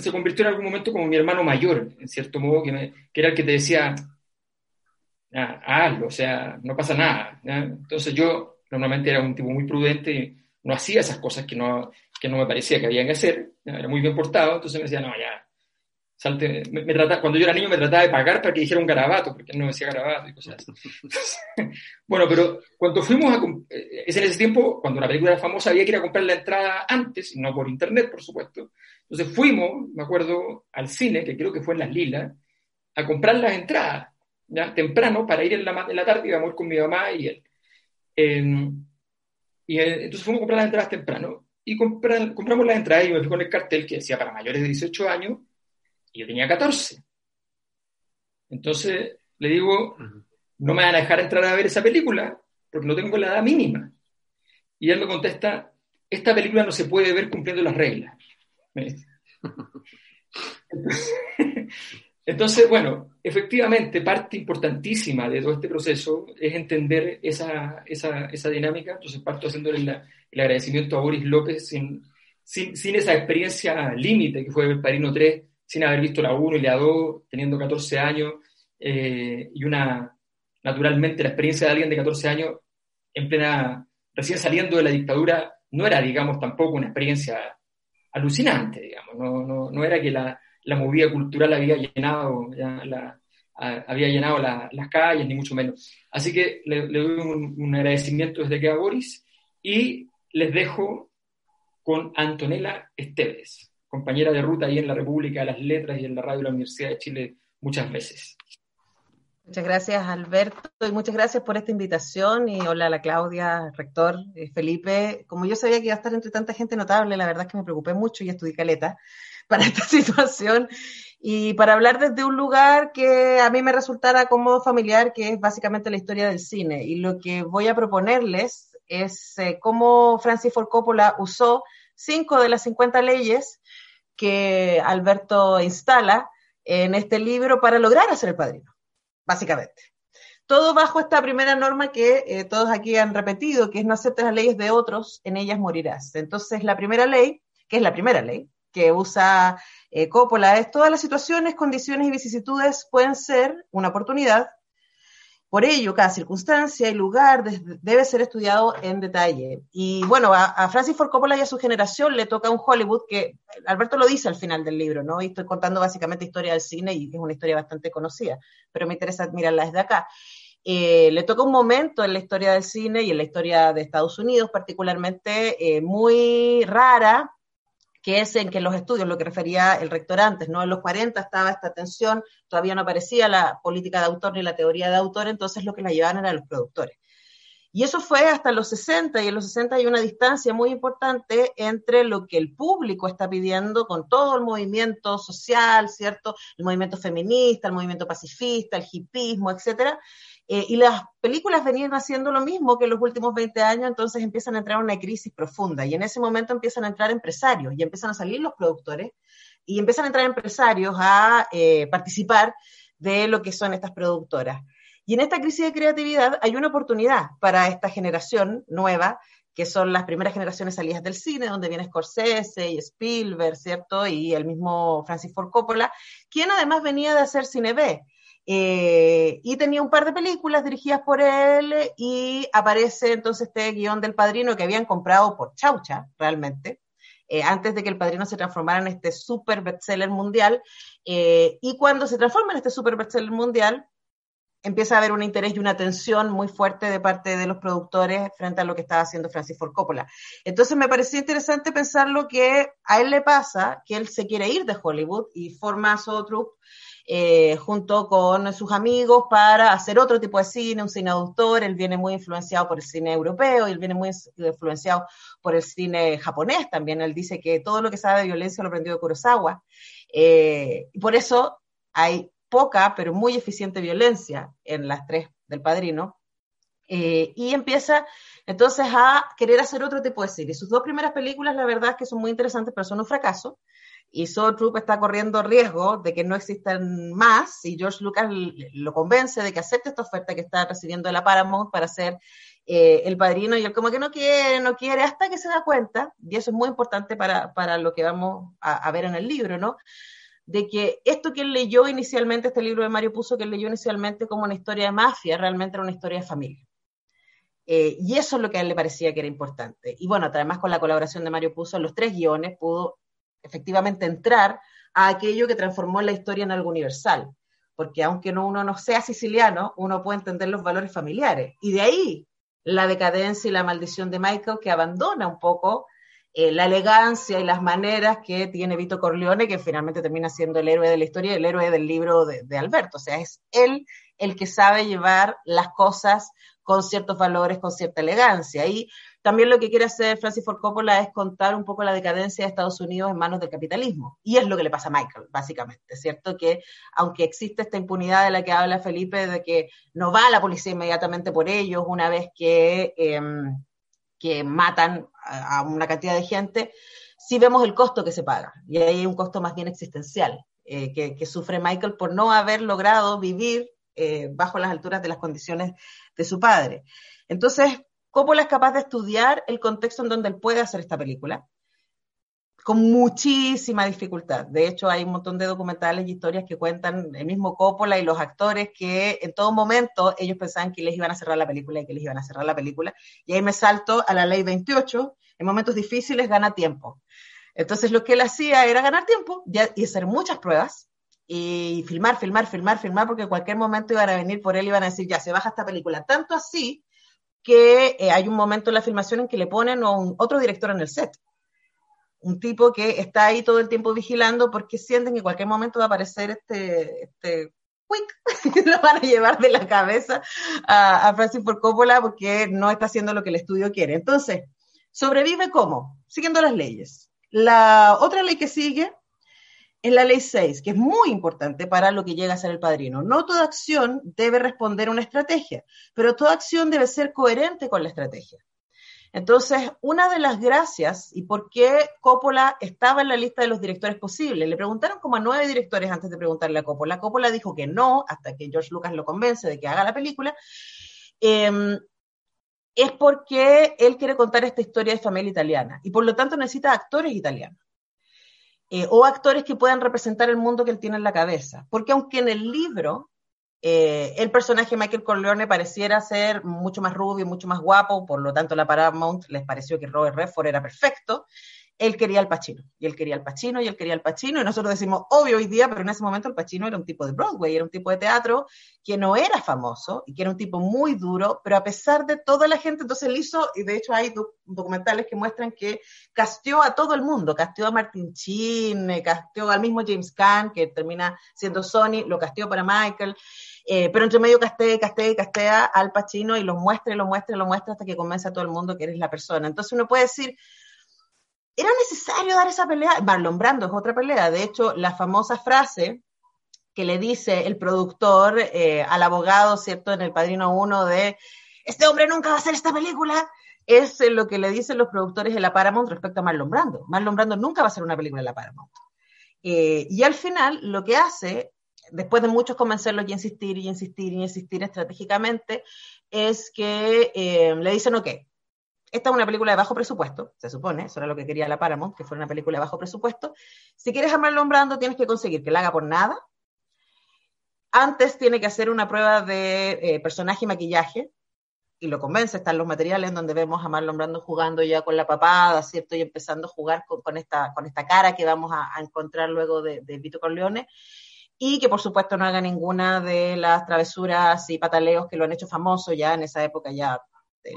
se convirtió en algún momento como mi hermano mayor, en cierto modo, que, era el que te decía, ah, hazlo, o sea, no pasa nada. Entonces yo normalmente era un tipo muy prudente no hacía esas cosas que no, que no me parecía que habían que hacer, era muy bien portado, entonces me decía, no, ya, me, cuando yo era niño me trataba de pagar para que dijera un garabato, porque no decía garabato y cosas así. (laughs) (laughs) bueno, pero cuando fuimos a... Eh, es en ese tiempo, cuando la película era famosa, había que ir a comprar la entrada antes, no por internet, por supuesto. Entonces fuimos, me acuerdo, al cine, que creo que fue en Las Lilas, a comprar las entradas, ya, temprano, para ir en la, en la tarde, íbamos con mi mamá y él. Em, y eh, entonces fuimos a comprar las entradas temprano, y compramos las entradas y me fui con el cartel que decía para mayores de 18 años, y yo tenía 14. Entonces le digo, no me van a dejar entrar a ver esa película porque no tengo la edad mínima. Y él me contesta, esta película no se puede ver cumpliendo las reglas. (laughs) (laughs) Entonces, bueno, efectivamente, parte importantísima de todo este proceso es entender esa, esa, esa dinámica. Entonces, parto haciéndole el agradecimiento a Boris López sin, sin, sin esa experiencia límite que fue el Parino 3, sin haber visto la 1 y la 2, teniendo 14 años, eh, y una, naturalmente, la experiencia de alguien de 14 años en plena, recién saliendo de la dictadura, no era, digamos, tampoco una experiencia alucinante, digamos, no, no, no era que la, la, movida cultural había llenado, la, había llenado las calles, ni mucho menos. Así que le, doy un, un, agradecimiento desde que a Boris y les dejo con Antonella Esteves compañera de ruta ahí en la República de las Letras y en la radio de la Universidad de Chile muchas veces. Muchas gracias, Alberto, y muchas gracias por esta invitación. Y hola a la Claudia, rector, eh, Felipe. Como yo sabía que iba a estar entre tanta gente notable, la verdad es que me preocupé mucho y estudié caleta (laughs) para esta situación y para hablar desde un lugar que a mí me resultara cómodo familiar, que es básicamente la historia del cine. Y lo que voy a proponerles es eh, cómo Francis Ford Coppola usó cinco de las 50 leyes que Alberto instala en este libro para lograr hacer el padrino, básicamente. Todo bajo esta primera norma que eh, todos aquí han repetido, que es no aceptes las leyes de otros, en ellas morirás. Entonces, la primera ley, que es la primera ley que usa eh, Coppola, es todas las situaciones, condiciones y vicisitudes pueden ser una oportunidad por ello, cada circunstancia y lugar debe ser estudiado en detalle. Y bueno, a, Francis Ford Coppola y a su generación le toca un Hollywood que Alberto lo dice al final del libro, ¿no? Y estoy contando básicamente historia del cine y es una historia bastante conocida, pero me interesa mirarla desde acá. Eh, le toca un momento en la historia del cine y en la historia de Estados Unidos particularmente eh, muy rara, que es en que los estudios, lo que refería el rector antes, ¿no? En los 40 estaba esta tensión, todavía no aparecía la política de autor ni la teoría de autor, entonces lo que la llevaban eran los productores. Y eso fue hasta los 60, y en los 60 hay una distancia muy importante entre lo que el público está pidiendo con todo el movimiento social, ¿cierto? El movimiento feminista, el movimiento pacifista, el hipismo, etcétera, eh, y las películas venían haciendo lo mismo que en los últimos 20 años, entonces empiezan a entrar en una crisis profunda y en ese momento empiezan a entrar empresarios y empiezan a salir los productores y empiezan a entrar empresarios a eh, participar de lo que son estas productoras. Y en esta crisis de creatividad hay una oportunidad para esta generación nueva, que son las primeras generaciones salidas del cine, donde viene Scorsese y Spielberg, ¿cierto? Y el mismo Francis Ford Coppola, quien además venía de hacer cine B. Eh, y tenía un par de películas dirigidas por él y aparece entonces este guion del padrino que habían comprado por chaucha, realmente, eh, antes de que El Padrino se transformara en este super bestseller mundial. Eh, y cuando se transforma en este super bestseller mundial, empieza a haber un interés y una tensión muy fuerte de parte de los productores frente a lo que estaba haciendo Francis Ford Coppola. Entonces me pareció interesante pensar lo que a él le pasa, que él se quiere ir de Hollywood y forma su Troupe eh, junto con sus amigos para hacer otro tipo de cine, un cine autor. Él viene muy influenciado por el cine europeo y él viene muy influenciado por el cine japonés también. Él dice que todo lo que sabe de violencia lo aprendió de Kurosawa. Eh, y por eso hay poca, pero muy eficiente violencia en las tres del padrino. Eh, y empieza entonces a querer hacer otro tipo de cine. Sus dos primeras películas, la verdad es que son muy interesantes, pero son un fracaso. Y Soul Troop está corriendo riesgo de que no existan más, y George Lucas lo convence de que acepte esta oferta que está recibiendo de la Paramount para ser eh, el padrino, y él como que no quiere, no quiere, hasta que se da cuenta, y eso es muy importante para, para lo que vamos a, a ver en el libro, ¿no? de que esto que él leyó inicialmente, este libro de Mario Puzo que él leyó inicialmente como una historia de mafia, realmente era una historia de familia. Eh, y eso es lo que a él le parecía que era importante. Y bueno, además con la colaboración de Mario Puzo los tres guiones pudo efectivamente entrar a aquello que transformó la historia en algo universal. Porque aunque uno no sea siciliano, uno puede entender los valores familiares. Y de ahí la decadencia y la maldición de Michael, que abandona un poco eh, la elegancia y las maneras que tiene Vito Corleone, que finalmente termina siendo el héroe de la historia, el héroe del libro de, Alberto. O sea, es él el que sabe llevar las cosas con ciertos valores, con cierta elegancia. Y también lo que quiere hacer Francis Ford Coppola es contar un poco la decadencia de Estados Unidos en manos del capitalismo. Y es lo que le pasa a Michael, básicamente, ¿cierto? Que aunque existe esta impunidad de la que habla Felipe, de que no va a la policía inmediatamente por ellos una vez que... Em, que matan a una cantidad de gente, sí vemos el costo que se paga. Y hay un costo más bien existencial eh, que, sufre Michael por no haber logrado vivir eh, bajo las alturas de las condiciones de su padre. Entonces, Coppola es capaz de estudiar el contexto en donde él puede hacer esta película con muchísima dificultad. De hecho, hay un montón de documentales y historias que cuentan el mismo Coppola y los actores que en todo momento ellos pensaban que les iban a cerrar la película y que les iban a cerrar la película. Y ahí me salto a la ley 28, en momentos difíciles gana tiempo. Entonces lo que él hacía era ganar tiempo y hacer muchas pruebas y filmar, filmar, filmar, filmar, porque en cualquier momento iban a venir por él y iban a decir, ya, se baja esta película. Tanto así que eh, hay un momento en la filmación en que le ponen a otro director en el set un tipo que está ahí todo el tiempo vigilando porque sienten que en cualquier momento va a aparecer este, este (laughs) lo van a llevar de la cabeza a, Francis Ford Coppola porque no está haciendo lo que el estudio quiere. Entonces, ¿sobrevive cómo? Siguiendo las leyes. La otra ley que sigue es la ley 6, que es muy importante para lo que llega a ser el padrino. No toda acción debe responder a una estrategia, pero toda acción debe ser coherente con la estrategia. Entonces, una de las gracias y por qué Coppola estaba en la lista de los directores posibles, le preguntaron como a nueve directores antes de preguntarle a Coppola. Coppola dijo que no, hasta que George Lucas lo convence de que haga la película. Em, es porque él quiere contar esta historia de familia italiana y por lo tanto necesita actores italianos. Eh, o actores que puedan representar el mundo que él tiene en la cabeza. Porque aunque en el libro eh, el personaje Michael Corleone pareciera ser mucho más rubio, mucho más guapo, por lo tanto la Paramount les pareció que Robert Redford era perfecto. Él quería al Pacino, y él quería al Pacino, y él quería al Pacino, y nosotros decimos, obvio hoy día, pero en ese momento el Pacino era un tipo de Broadway, era un tipo de teatro que no era famoso, y que era un tipo muy duro, pero a pesar de toda la gente, entonces él hizo, y de hecho hay documentales que muestran que casteó a todo el mundo, casteó a Martin Chin, eh, casteó al mismo James Caan, que termina siendo Sony, lo casteó para Michael, eh, pero entre medio castea, castea castea al Pachino y lo muestra y lo muestra y lo muestra hasta que convence a todo el mundo que eres la persona. Entonces uno puede decir, ¿era necesario dar esa pelea? Marlon Brando es otra pelea. De hecho, la famosa frase que le dice el productor eh, al abogado, ¿cierto? En el Padrino 1 de, este hombre nunca va a hacer esta película, es lo que le dicen los productores de la Paramount respecto a Marlon Brando. Marlon Brando nunca va a hacer una película en la Paramount. Eh, y al final lo que hace después de muchos convencerlos y insistir y insistir y insistir estratégicamente, es que eh, le dicen, ok, esta es una película de bajo presupuesto, se supone, eso era lo que quería la Paramount, que fuera una película de bajo presupuesto. Si quieres a Marlon Brando, tienes que conseguir que la haga por nada. Antes tiene que hacer una prueba de eh, personaje y maquillaje. y lo convence, están los materiales donde vemos a Marlon Brando jugando ya con la papada, ¿cierto? Y empezando a jugar con, esta, con esta cara que vamos a, encontrar luego de, de, Vito Corleone. Y que por supuesto no haga ninguna de las travesuras y pataleos que lo han hecho famoso ya en esa época, ya eh,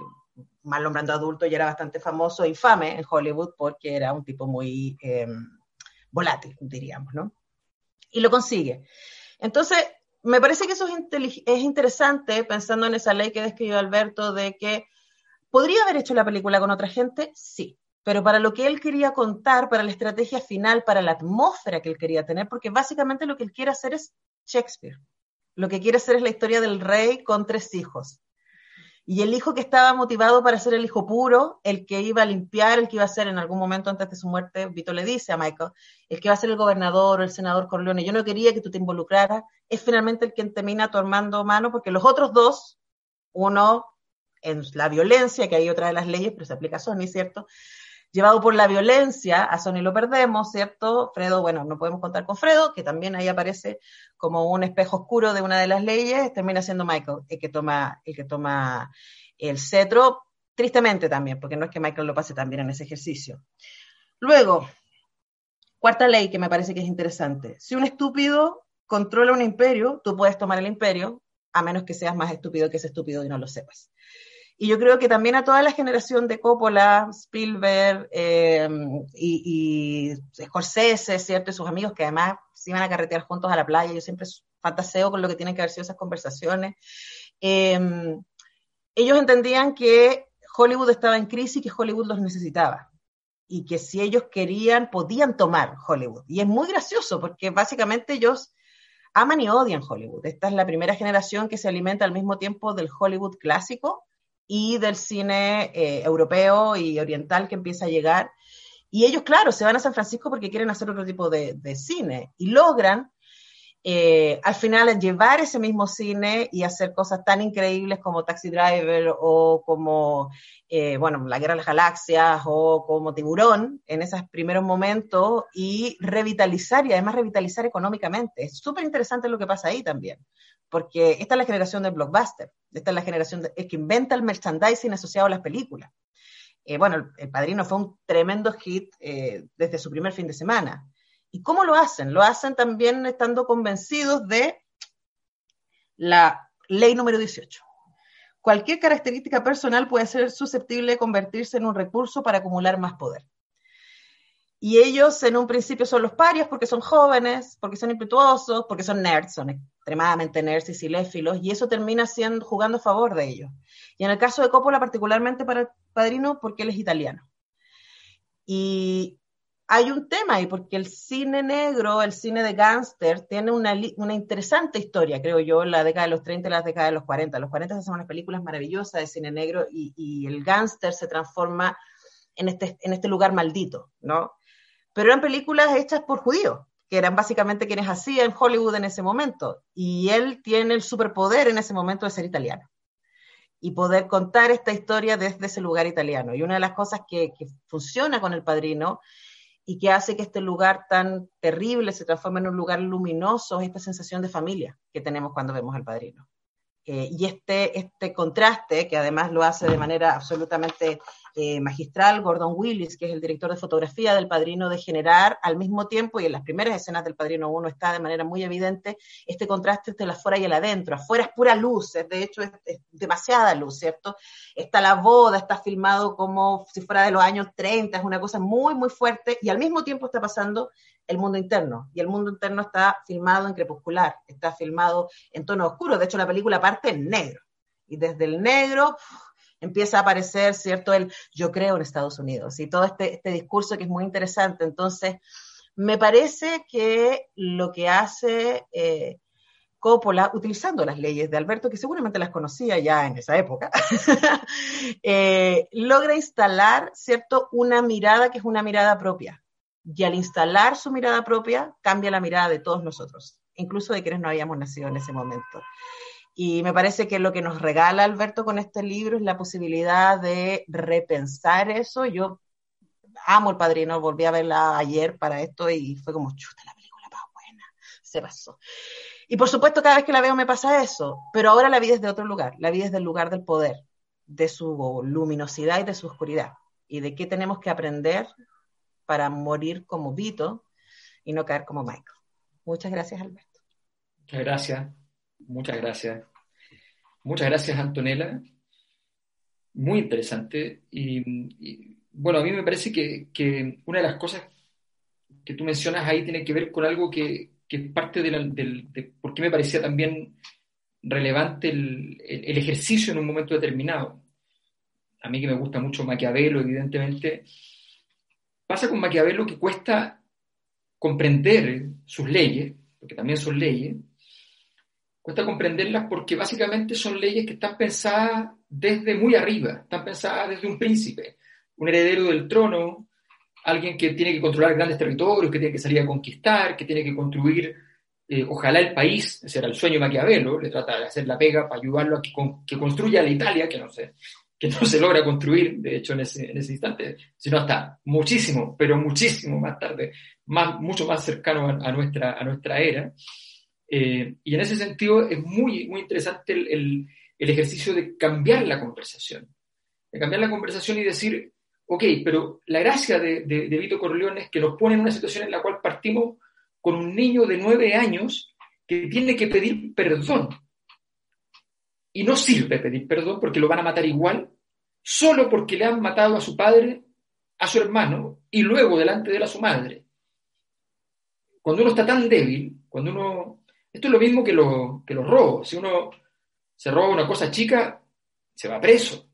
Marlon Brando adulto ya era bastante famoso, infame en Hollywood, porque era un tipo muy em, volátil, diríamos, ¿no? Y lo consigue. Entonces, me parece que eso es, interesante pensando en esa ley que describió Alberto de que podría haber hecho la película con otra gente, sí, pero para lo que él quería contar, para la estrategia final, para la atmósfera que él quería tener, porque básicamente lo que él quiere hacer es Shakespeare. Lo que quiere hacer es la historia del rey con tres hijos. Y el hijo que estaba motivado para ser el hijo puro, el que iba a limpiar, el que iba a ser en algún momento antes de su muerte, Vito le dice a Michael, el que iba a ser el gobernador o el senador Corleone, yo no quería que tú te involucraras, es finalmente el que termina tomando mano, porque los otros dos, uno en la violencia, que hay otra de las leyes, pero se aplica a Sony, ¿cierto? Llevado por la violencia, a Sony lo perdemos, ¿cierto? Fredo, bueno, no podemos contar con Fredo, que también ahí aparece como un espejo oscuro de una de las leyes, termina siendo Michael el que toma el, que toma el cetro, tristemente también, porque no es que Michael lo pase también en ese ejercicio. Luego, cuarta ley que me parece que es interesante. Si un estúpido controla un imperio, tú puedes tomar el imperio, a menos que seas más estúpido que ese estúpido y no lo sepas. Y yo creo que también a toda la generación de Coppola, Spielberg eh, y, y, Scorsese, ¿cierto? Y sus amigos que además se iban a carretear juntos a la playa. Yo siempre fantaseo con lo que tienen que haber sido esas conversaciones. Eh, ellos entendían que Hollywood estaba en crisis y que Hollywood los necesitaba. Y que si ellos querían, podían tomar Hollywood. Y es muy gracioso porque básicamente ellos aman y odian Hollywood. Esta es la primera generación que se alimenta al mismo tiempo del Hollywood clásico y del cine eh, europeo y oriental que empieza a llegar. Y ellos, claro, se van a San Francisco porque quieren hacer otro tipo de, cine y logran eh, al final llevar ese mismo cine y hacer cosas tan increíbles como Taxi Driver o como, eh, bueno, La Guerra de las Galaxias o como Tiburón en esos primeros momentos y revitalizar y además revitalizar económicamente. Es súper interesante lo que pasa ahí también porque esta es la generación del blockbuster, esta es la generación que inventa el merchandising asociado a las películas. Eh, bueno, el, Padrino fue un tremendo hit eh, desde su primer fin de semana. ¿Y cómo lo hacen? Lo hacen también estando convencidos de la ley número 18. Cualquier característica personal puede ser susceptible de convertirse en un recurso para acumular más poder. Y ellos en un principio son los parias porque son jóvenes, porque son impetuosos, porque son nerds, son extremadamente nerds y ciléfilos, y eso termina siendo, jugando a favor de ellos. Y en el caso de Coppola, particularmente para el padrino, porque él es italiano. Y hay un tema ahí, porque el cine negro, el cine de gángster, tiene una, una, interesante historia, creo yo, en la década de los 30 y la década de los 40. Los 40 se hacen unas películas maravillosas de cine negro y, y el gángster se transforma en este, en este lugar maldito, ¿no? Pero eran películas hechas por judíos, que eran básicamente quienes hacían Hollywood en ese momento. Y él tiene el superpoder en ese momento de ser italiano y poder contar esta historia desde ese lugar italiano. Y una de las cosas que, funciona con el padrino y que hace que este lugar tan terrible se transforme en un lugar luminoso es esta sensación de familia que tenemos cuando vemos al padrino. Eh, y este, este contraste, que además lo hace de manera absolutamente eh, magistral, Gordon Willis, que es el director de fotografía del Padrino, de generar al mismo tiempo, y en las primeras escenas del Padrino 1 está de manera muy evidente, este contraste entre el afuera y el adentro. Afuera es pura luz, de hecho es, demasiada luz, ¿cierto? Está la boda, está filmado como si fuera de los años 30, es una cosa muy, muy fuerte, y al mismo tiempo está pasando el mundo interno. Y el mundo interno está filmado en crepuscular, está filmado en tono oscuro. De hecho, la película parte en negro. Y desde el negro empieza a aparecer, ¿cierto? El yo creo en Estados Unidos y todo este, este discurso que es muy interesante. Entonces, me parece que lo que hace eh, Coppola, utilizando las leyes de Alberto, que seguramente las conocía ya en esa época, (laughs) eh, logra instalar, ¿cierto?, una mirada que es una mirada propia y al instalar su mirada propia, cambia la mirada de todos nosotros, incluso de quienes no habíamos nacido en ese momento. Y me parece que lo que nos regala Alberto con este libro es la posibilidad de repensar eso. Yo amo El Padrino, volví a verla ayer para esto y fue como, chuta, la película más buena, se pasó. Y por supuesto, cada vez que la veo me pasa eso, pero ahora la vi desde otro lugar, la vi desde el lugar del poder, de su luminosidad y de su oscuridad, y de qué tenemos que aprender para morir como Vito y no caer como Michael. Muchas gracias, Alberto. Muchas gracias, muchas gracias. Muchas gracias, Antonella. Muy interesante. Y, bueno, a mí me parece que, una de las cosas que tú mencionas ahí tiene que ver con algo que, es parte del, de por qué me parecía también relevante el, ejercicio en un momento determinado. A mí que me gusta mucho Maquiavelo, evidentemente, pasa con Maquiavelo que cuesta comprender sus leyes, porque también son leyes, cuesta comprenderlas porque básicamente son leyes que están pensadas desde muy arriba, están pensadas desde un príncipe, un heredero del trono, alguien que tiene que controlar grandes territorios, que tiene que salir a conquistar, que tiene que construir eh, ojalá el país, ese era el sueño de Maquiavelo, le trata de hacer la pega para ayudarlo a que, construya la Italia, que no, se, que no se logra construir, de hecho, en ese, en ese instante, sino hasta muchísimo, pero muchísimo más tarde, más, mucho más cercano a, nuestra, a nuestra era. Eh, y en ese sentido es muy, muy interesante el, el, ejercicio de cambiar la conversación, de cambiar la conversación y decir, ok, pero la gracia de, de, de Vito Corleone es que nos pone en una situación en la cual partimos con un niño de nueve años que tiene que pedir perdón. Y no sirve pedir perdón porque lo van a matar igual, solo porque le han matado a su padre, a su hermano y luego delante de él a su madre. Cuando uno está tan débil, cuando uno... Esto es lo mismo que, lo, que los robos. Si uno se roba una cosa chica, se va preso.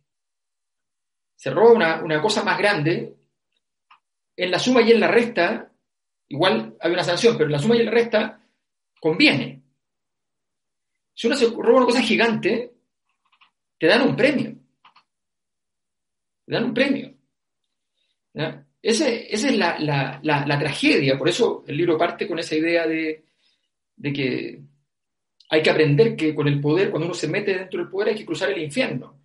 Se roba una, una cosa más grande, en la suma y en la resta igual hay una sanción, pero la suma y la resta conviene. Si uno se roba una cosa gigante, te dan un premio. Te dan un premio. esa es la, tragedia, por eso el libro parte con esa idea de, que hay que aprender que con el poder, cuando uno se mete dentro del poder, hay que cruzar el infierno.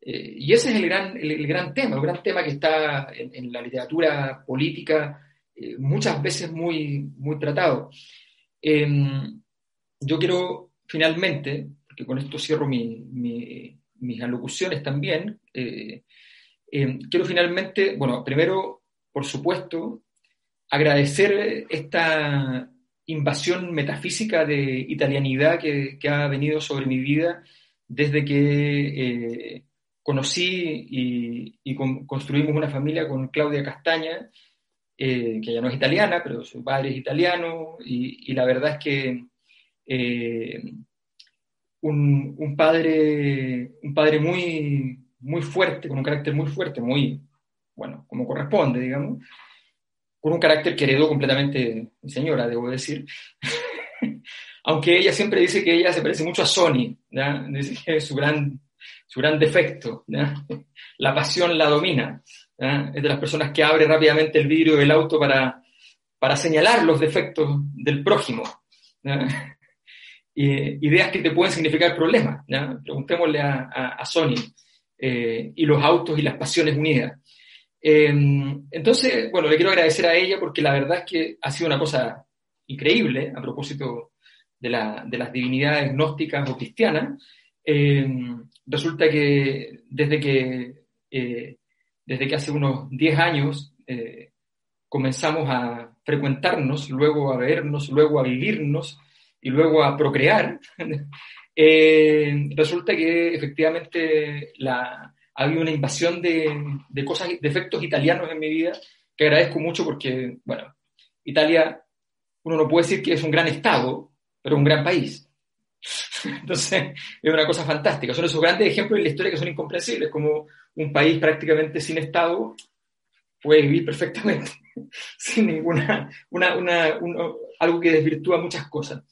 Eh, y ese es el gran, el, gran tema, el gran tema que está en la literatura política eh, muchas veces muy, muy tratado. Em, yo quiero finalmente, porque con esto cierro mis alocuciones también, eh, em, quiero finalmente, bueno, primero, por supuesto, agradecer esta invasión metafísica de italianidad que, ha venido sobre mi vida desde que eh, conocí y, construimos una familia con Claudia Castaña eh, que ella no es italiana, pero su padre es italiano, y, la verdad es que eh, un, padre, un padre muy, muy fuerte, con un carácter muy fuerte, muy, bueno, como corresponde, digamos, con un carácter que heredó completamente mi señora, debo decir. (laughs) Aunque ella siempre dice que ella se parece mucho a Sony, su gran, su gran defecto, (laughs) la pasión la domina. es de las personas que abre rápidamente el vidrio del auto para, para señalar los defectos del prójimo. (laughs) ideas que te pueden significar problemas. Preguntémosle a, a, Sony eh, y los autos y las pasiones unidas. Em, entonces, bueno, le quiero agradecer a ella porque la verdad es que ha sido una cosa increíble a propósito de, la, de las divinidades gnósticas o cristianas. Em, resulta que desde que eh, desde que hace unos 10 años eh, comenzamos a frecuentarnos, luego a vernos, luego a vivirnos y luego a procrear, (laughs) eh, resulta que efectivamente la, ha habido una invasión de, de, cosas, de efectos italianos en mi vida que agradezco mucho porque, bueno, Italia, uno no puede decir que es un gran Estado, pero un gran país. (laughs) Entonces, es una cosa fantástica. Son esos grandes ejemplos en la historia que son incomprensibles, como un país prácticamente sin Estado puede vivir perfectamente, (laughs) sin ninguna, una, una, algo que desvirtúa muchas cosas.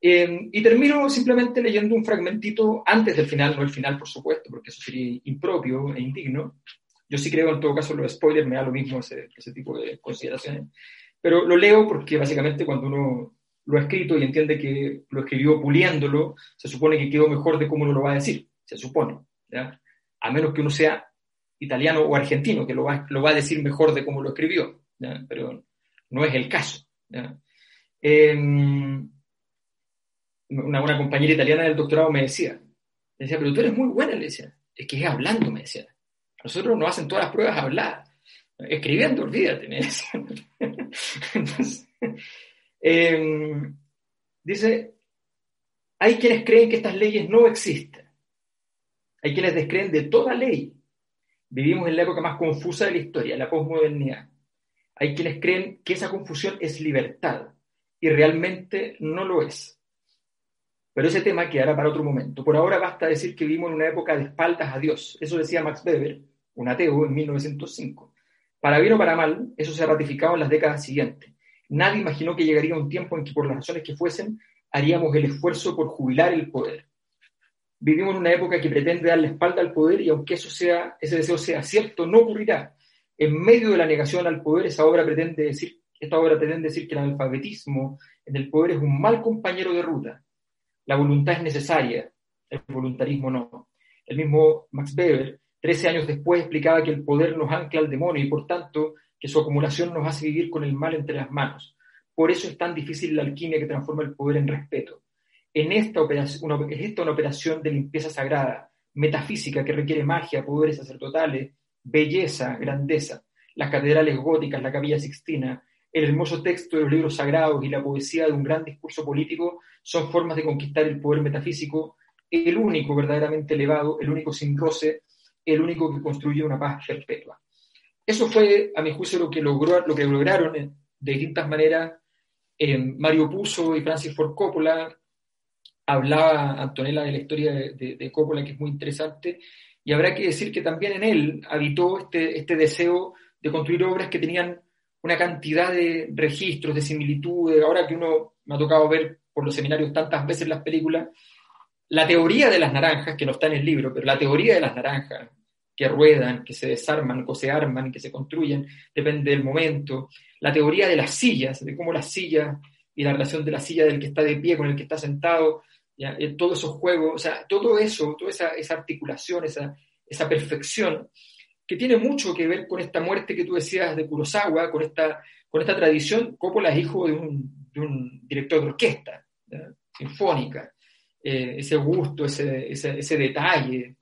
Em, y termino simplemente leyendo un fragmentito antes del final, no el final, por supuesto, porque eso sería impropio e indigno. Yo sí creo, en todo caso, los spoilers me da lo mismo ese, ese tipo de consideraciones. Pero lo leo porque básicamente cuando uno lo ha escrito y entiende que lo escribió puliéndolo, se supone que quedó mejor de cómo uno lo va a decir, se supone, ¿ya? a menos que uno sea italiano o argentino, que lo va, lo va a decir mejor de cómo lo escribió, pero no es el caso. Em, una, una, compañera italiana del doctorado me decía, me decía, pero tú eres muy buena, le decía, es que es hablando, me decía. Nosotros nos hacen todas las pruebas hablar. Escribiendo, olvídate, me decía. (laughs) Entonces, em, dice, hay quienes creen que estas leyes no existen. Hay quienes descreen de toda ley. Vivimos en la época más confusa de la historia, la posmodernidad. Hay quienes creen que esa confusión es libertad y realmente no lo es. Pero ese tema quedará para otro momento. Por ahora basta decir que vivimos en una época de espaldas a Dios. Eso decía Max Weber, un ateo, en 1905. Para bien o para mal, eso se ha ratificado en las décadas siguientes. Nadie imaginó que llegaría un tiempo en que por las razones que fuesen haríamos el esfuerzo por jubilar el poder. Vivimos en una época que pretende dar la espalda al poder y aunque eso sea, ese deseo sea cierto, no ocurrirá. En medio de la negación al poder, esa obra pretende decir, esta obra pretende decir que el analfabetismo en el poder es un mal compañero de ruta. La voluntad es necesaria, el voluntarismo no. El mismo Max Weber, 13 años después, explicaba que el poder nos ancla al demonio y por tanto que su acumulación nos hace vivir con el mal entre las manos. Por eso es tan difícil la alquimia que transforma el poder en respeto. En esta operación, es esta una operación de limpieza sagrada, metafísica, que requiere magia, poderes sacerdotales, belleza, grandeza. Las catedrales góticas, la capilla sixtina, el hermoso texto de los libros sagrados y la poesía de un gran discurso político son formas de conquistar el poder metafísico, el único verdaderamente elevado, el único sin roce, el único que construye una paz perpetua. Eso fue, a mi juicio, lo que, logró, lo que lograron de distintas maneras eh, Mario Puzo y Francis Ford Coppola, hablaba Antonella de la historia de, Coppola, que es muy interesante, y habrá que decir que también en él habitó este, este deseo de construir obras que tenían una cantidad de registros, de similitudes, ahora que uno me ha tocado ver por los seminarios tantas veces las películas, la teoría de las naranjas, que no está en el libro, pero la teoría de las naranjas, que ruedan, que se desarman, que se arman, que se construyen, depende del momento. La teoría de las sillas, de cómo las sillas y la relación de la silla del que está de pie con el que está sentado, eh, todos esos juegos, o sea, todo eso, toda esa, esa articulación, esa, esa perfección, que tiene mucho que ver con esta muerte que tú decías de Kurosawa, con esta, con esta tradición. Coppola es hijo de un, de un director de orquesta sinfónica, eh, ese gusto, ese, ese, detalle,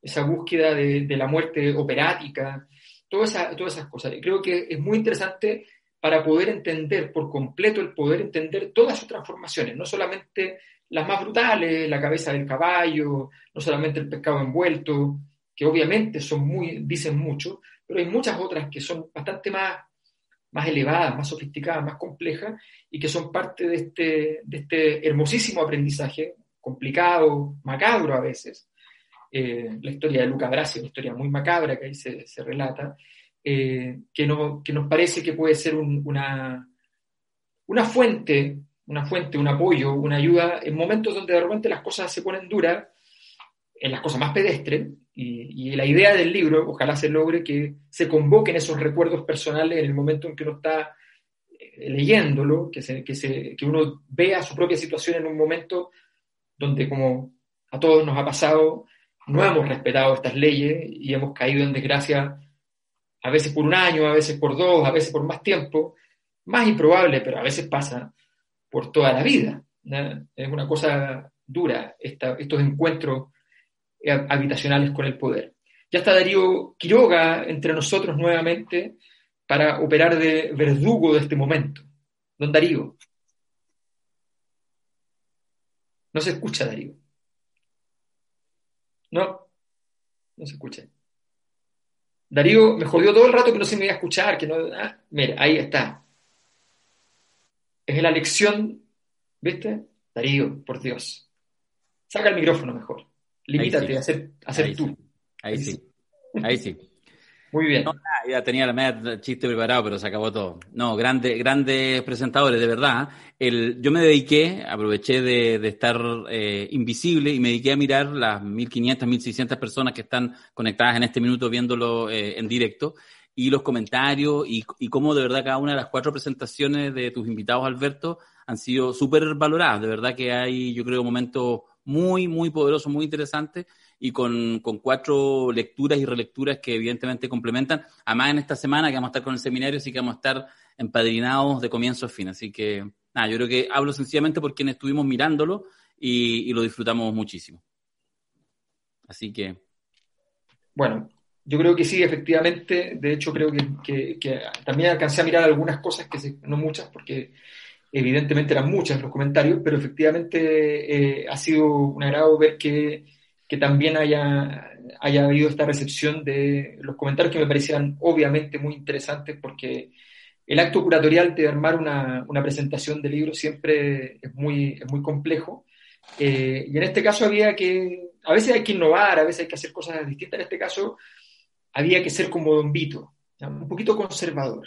esa búsqueda de, de, la muerte operática, todas esas, todas esas cosas. creo que es muy interesante para poder entender por completo el poder entender todas sus transformaciones, no solamente las más brutales, la cabeza del caballo, no solamente el pescado envuelto, que obviamente son muy, dicen mucho, pero hay muchas otras que son bastante más, más elevadas, más sofisticadas, más complejas, y que son parte de este, de este hermosísimo aprendizaje, complicado, macabro a veces. Eh, la historia de Luca Brasi, una historia muy macabra que ahí se, relata, eh, que, no, que, nos parece que puede ser un, una, una fuente una fuente, un apoyo, una ayuda en momentos donde de repente las cosas se ponen duras, en las cosas más pedestres, y, la idea del libro, ojalá se logre que se convoquen esos recuerdos personales en el momento en que uno está eh, leyéndolo, que, se, que, se, que uno vea su propia situación en un momento donde, como a todos nos ha pasado, no hemos respetado estas leyes y hemos caído en desgracia a veces por un año, a veces por dos, a veces por más tiempo, más improbable, pero a veces pasa por toda la vida. Es una cosa dura estos encuentros habitacionales con el poder. Ya está Darío Quiroga entre nosotros nuevamente para operar de verdugo de este momento. Don Darío. No se escucha, Darío. No, no se escucha. Darío me jodió todo el rato que no se me iba a escuchar, que no. Ah, mira, ahí está es la lección, ¿viste? Darío, por Dios. Saca el micrófono mejor. Limítate a ser, a tú. Ahí, sí. Ahí sí. (laughs) Muy bien. ya tenía la media chiste preparado, pero se acabó todo. No, grandes, grandes presentadores, de verdad. El, yo me dediqué, aproveché de, estar eh, invisible y me dediqué a mirar las 1.500, 1.600 personas que están conectadas en este minuto viéndolo eh, en directo y los comentarios y, y cómo de verdad cada una de las cuatro presentaciones de tus invitados, Alberto, han sido súper valoradas. De verdad que hay, yo creo, momentos muy, muy poderosos, muy interesantes y con, con, cuatro lecturas y relecturas que evidentemente complementan. Además, en esta semana que vamos a estar con el seminario, sí que vamos a estar empadrinados de comienzo a fin. Así que, nada, yo creo que hablo sencillamente por quienes estuvimos mirándolo y, y lo disfrutamos muchísimo. Así que, bueno, yo creo que sí, efectivamente. De hecho, creo que, también alcancé a mirar algunas cosas, que no muchas, porque evidentemente eran muchas los comentarios, pero efectivamente eh, ha sido un agrado ver que, también haya, haya habido esta recepción de los comentarios que me parecían obviamente muy interesantes, porque el acto curatorial de armar una, presentación de libro siempre es muy, muy complejo. Eh, y en este caso había que, a veces hay que innovar, a veces hay que hacer cosas distintas. En este caso había que ser como Don Vito, un poquito conservador,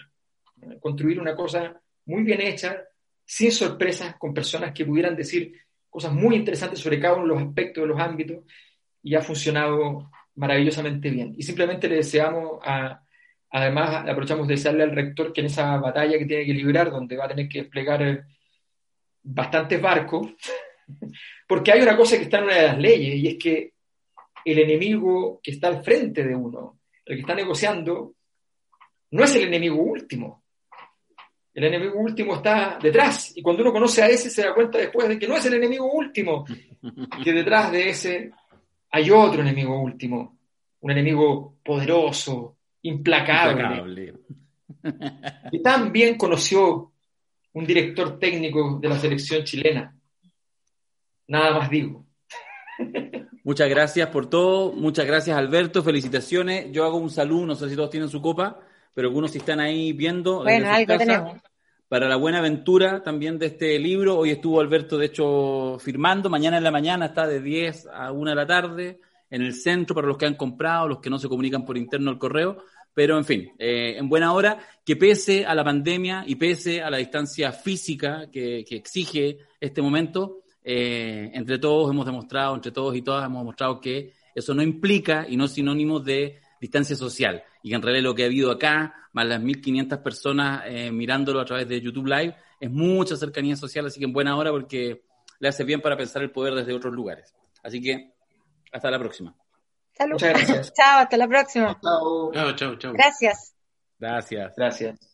construir una cosa muy bien hecha, sin sorpresas, con personas que pudieran decir cosas muy interesantes sobre cada uno de los aspectos de los ámbitos, y ha funcionado maravillosamente bien. Y simplemente le deseamos a, además aprovechamos de desearle al rector que en esa batalla que tiene que librar, donde va a tener que desplegar bastantes barcos, (laughs) porque hay una cosa que está en una de las leyes, y es que el enemigo que está al frente de uno, el que está negociando, no es el enemigo último. El enemigo último está detrás. Y cuando uno conoce a ese, se da cuenta después de que no es el enemigo último, (laughs) que detrás de ese hay otro enemigo último. Un enemigo poderoso, implacable. Y también conoció un director técnico de la selección chilena. Nada más digo. (laughs) Muchas gracias por todo. Muchas gracias, Alberto. Felicitaciones. Yo hago un saludo. No sé si todos tienen su copa, pero algunos si están ahí viendo. Bueno, algo tenemos. Para la buena aventura también de este libro. Hoy estuvo Alberto, de hecho, firmando. Mañana en la mañana está de 10 a 1 de la tarde en el centro para los que han comprado, los que no se comunican por interno al correo. Pero, en fin, eh, en buena hora, que pese a la pandemia y pese a la distancia física que, exige este momento, eh, entre todos hemos demostrado, entre todos y todas hemos demostrado que eso no implica y no es sinónimo de distancia social. Y que en realidad lo que ha habido acá, más las 1.500 personas eh, mirándolo a través de YouTube Live, es mucha cercanía social, así que en buena hora porque le hace bien para pensar el poder desde otros lugares. Así que hasta la próxima. Muchas gracias. (laughs) chao, hasta la próxima. Chao. Chao, chao, chao. Gracias. Gracias. Gracias.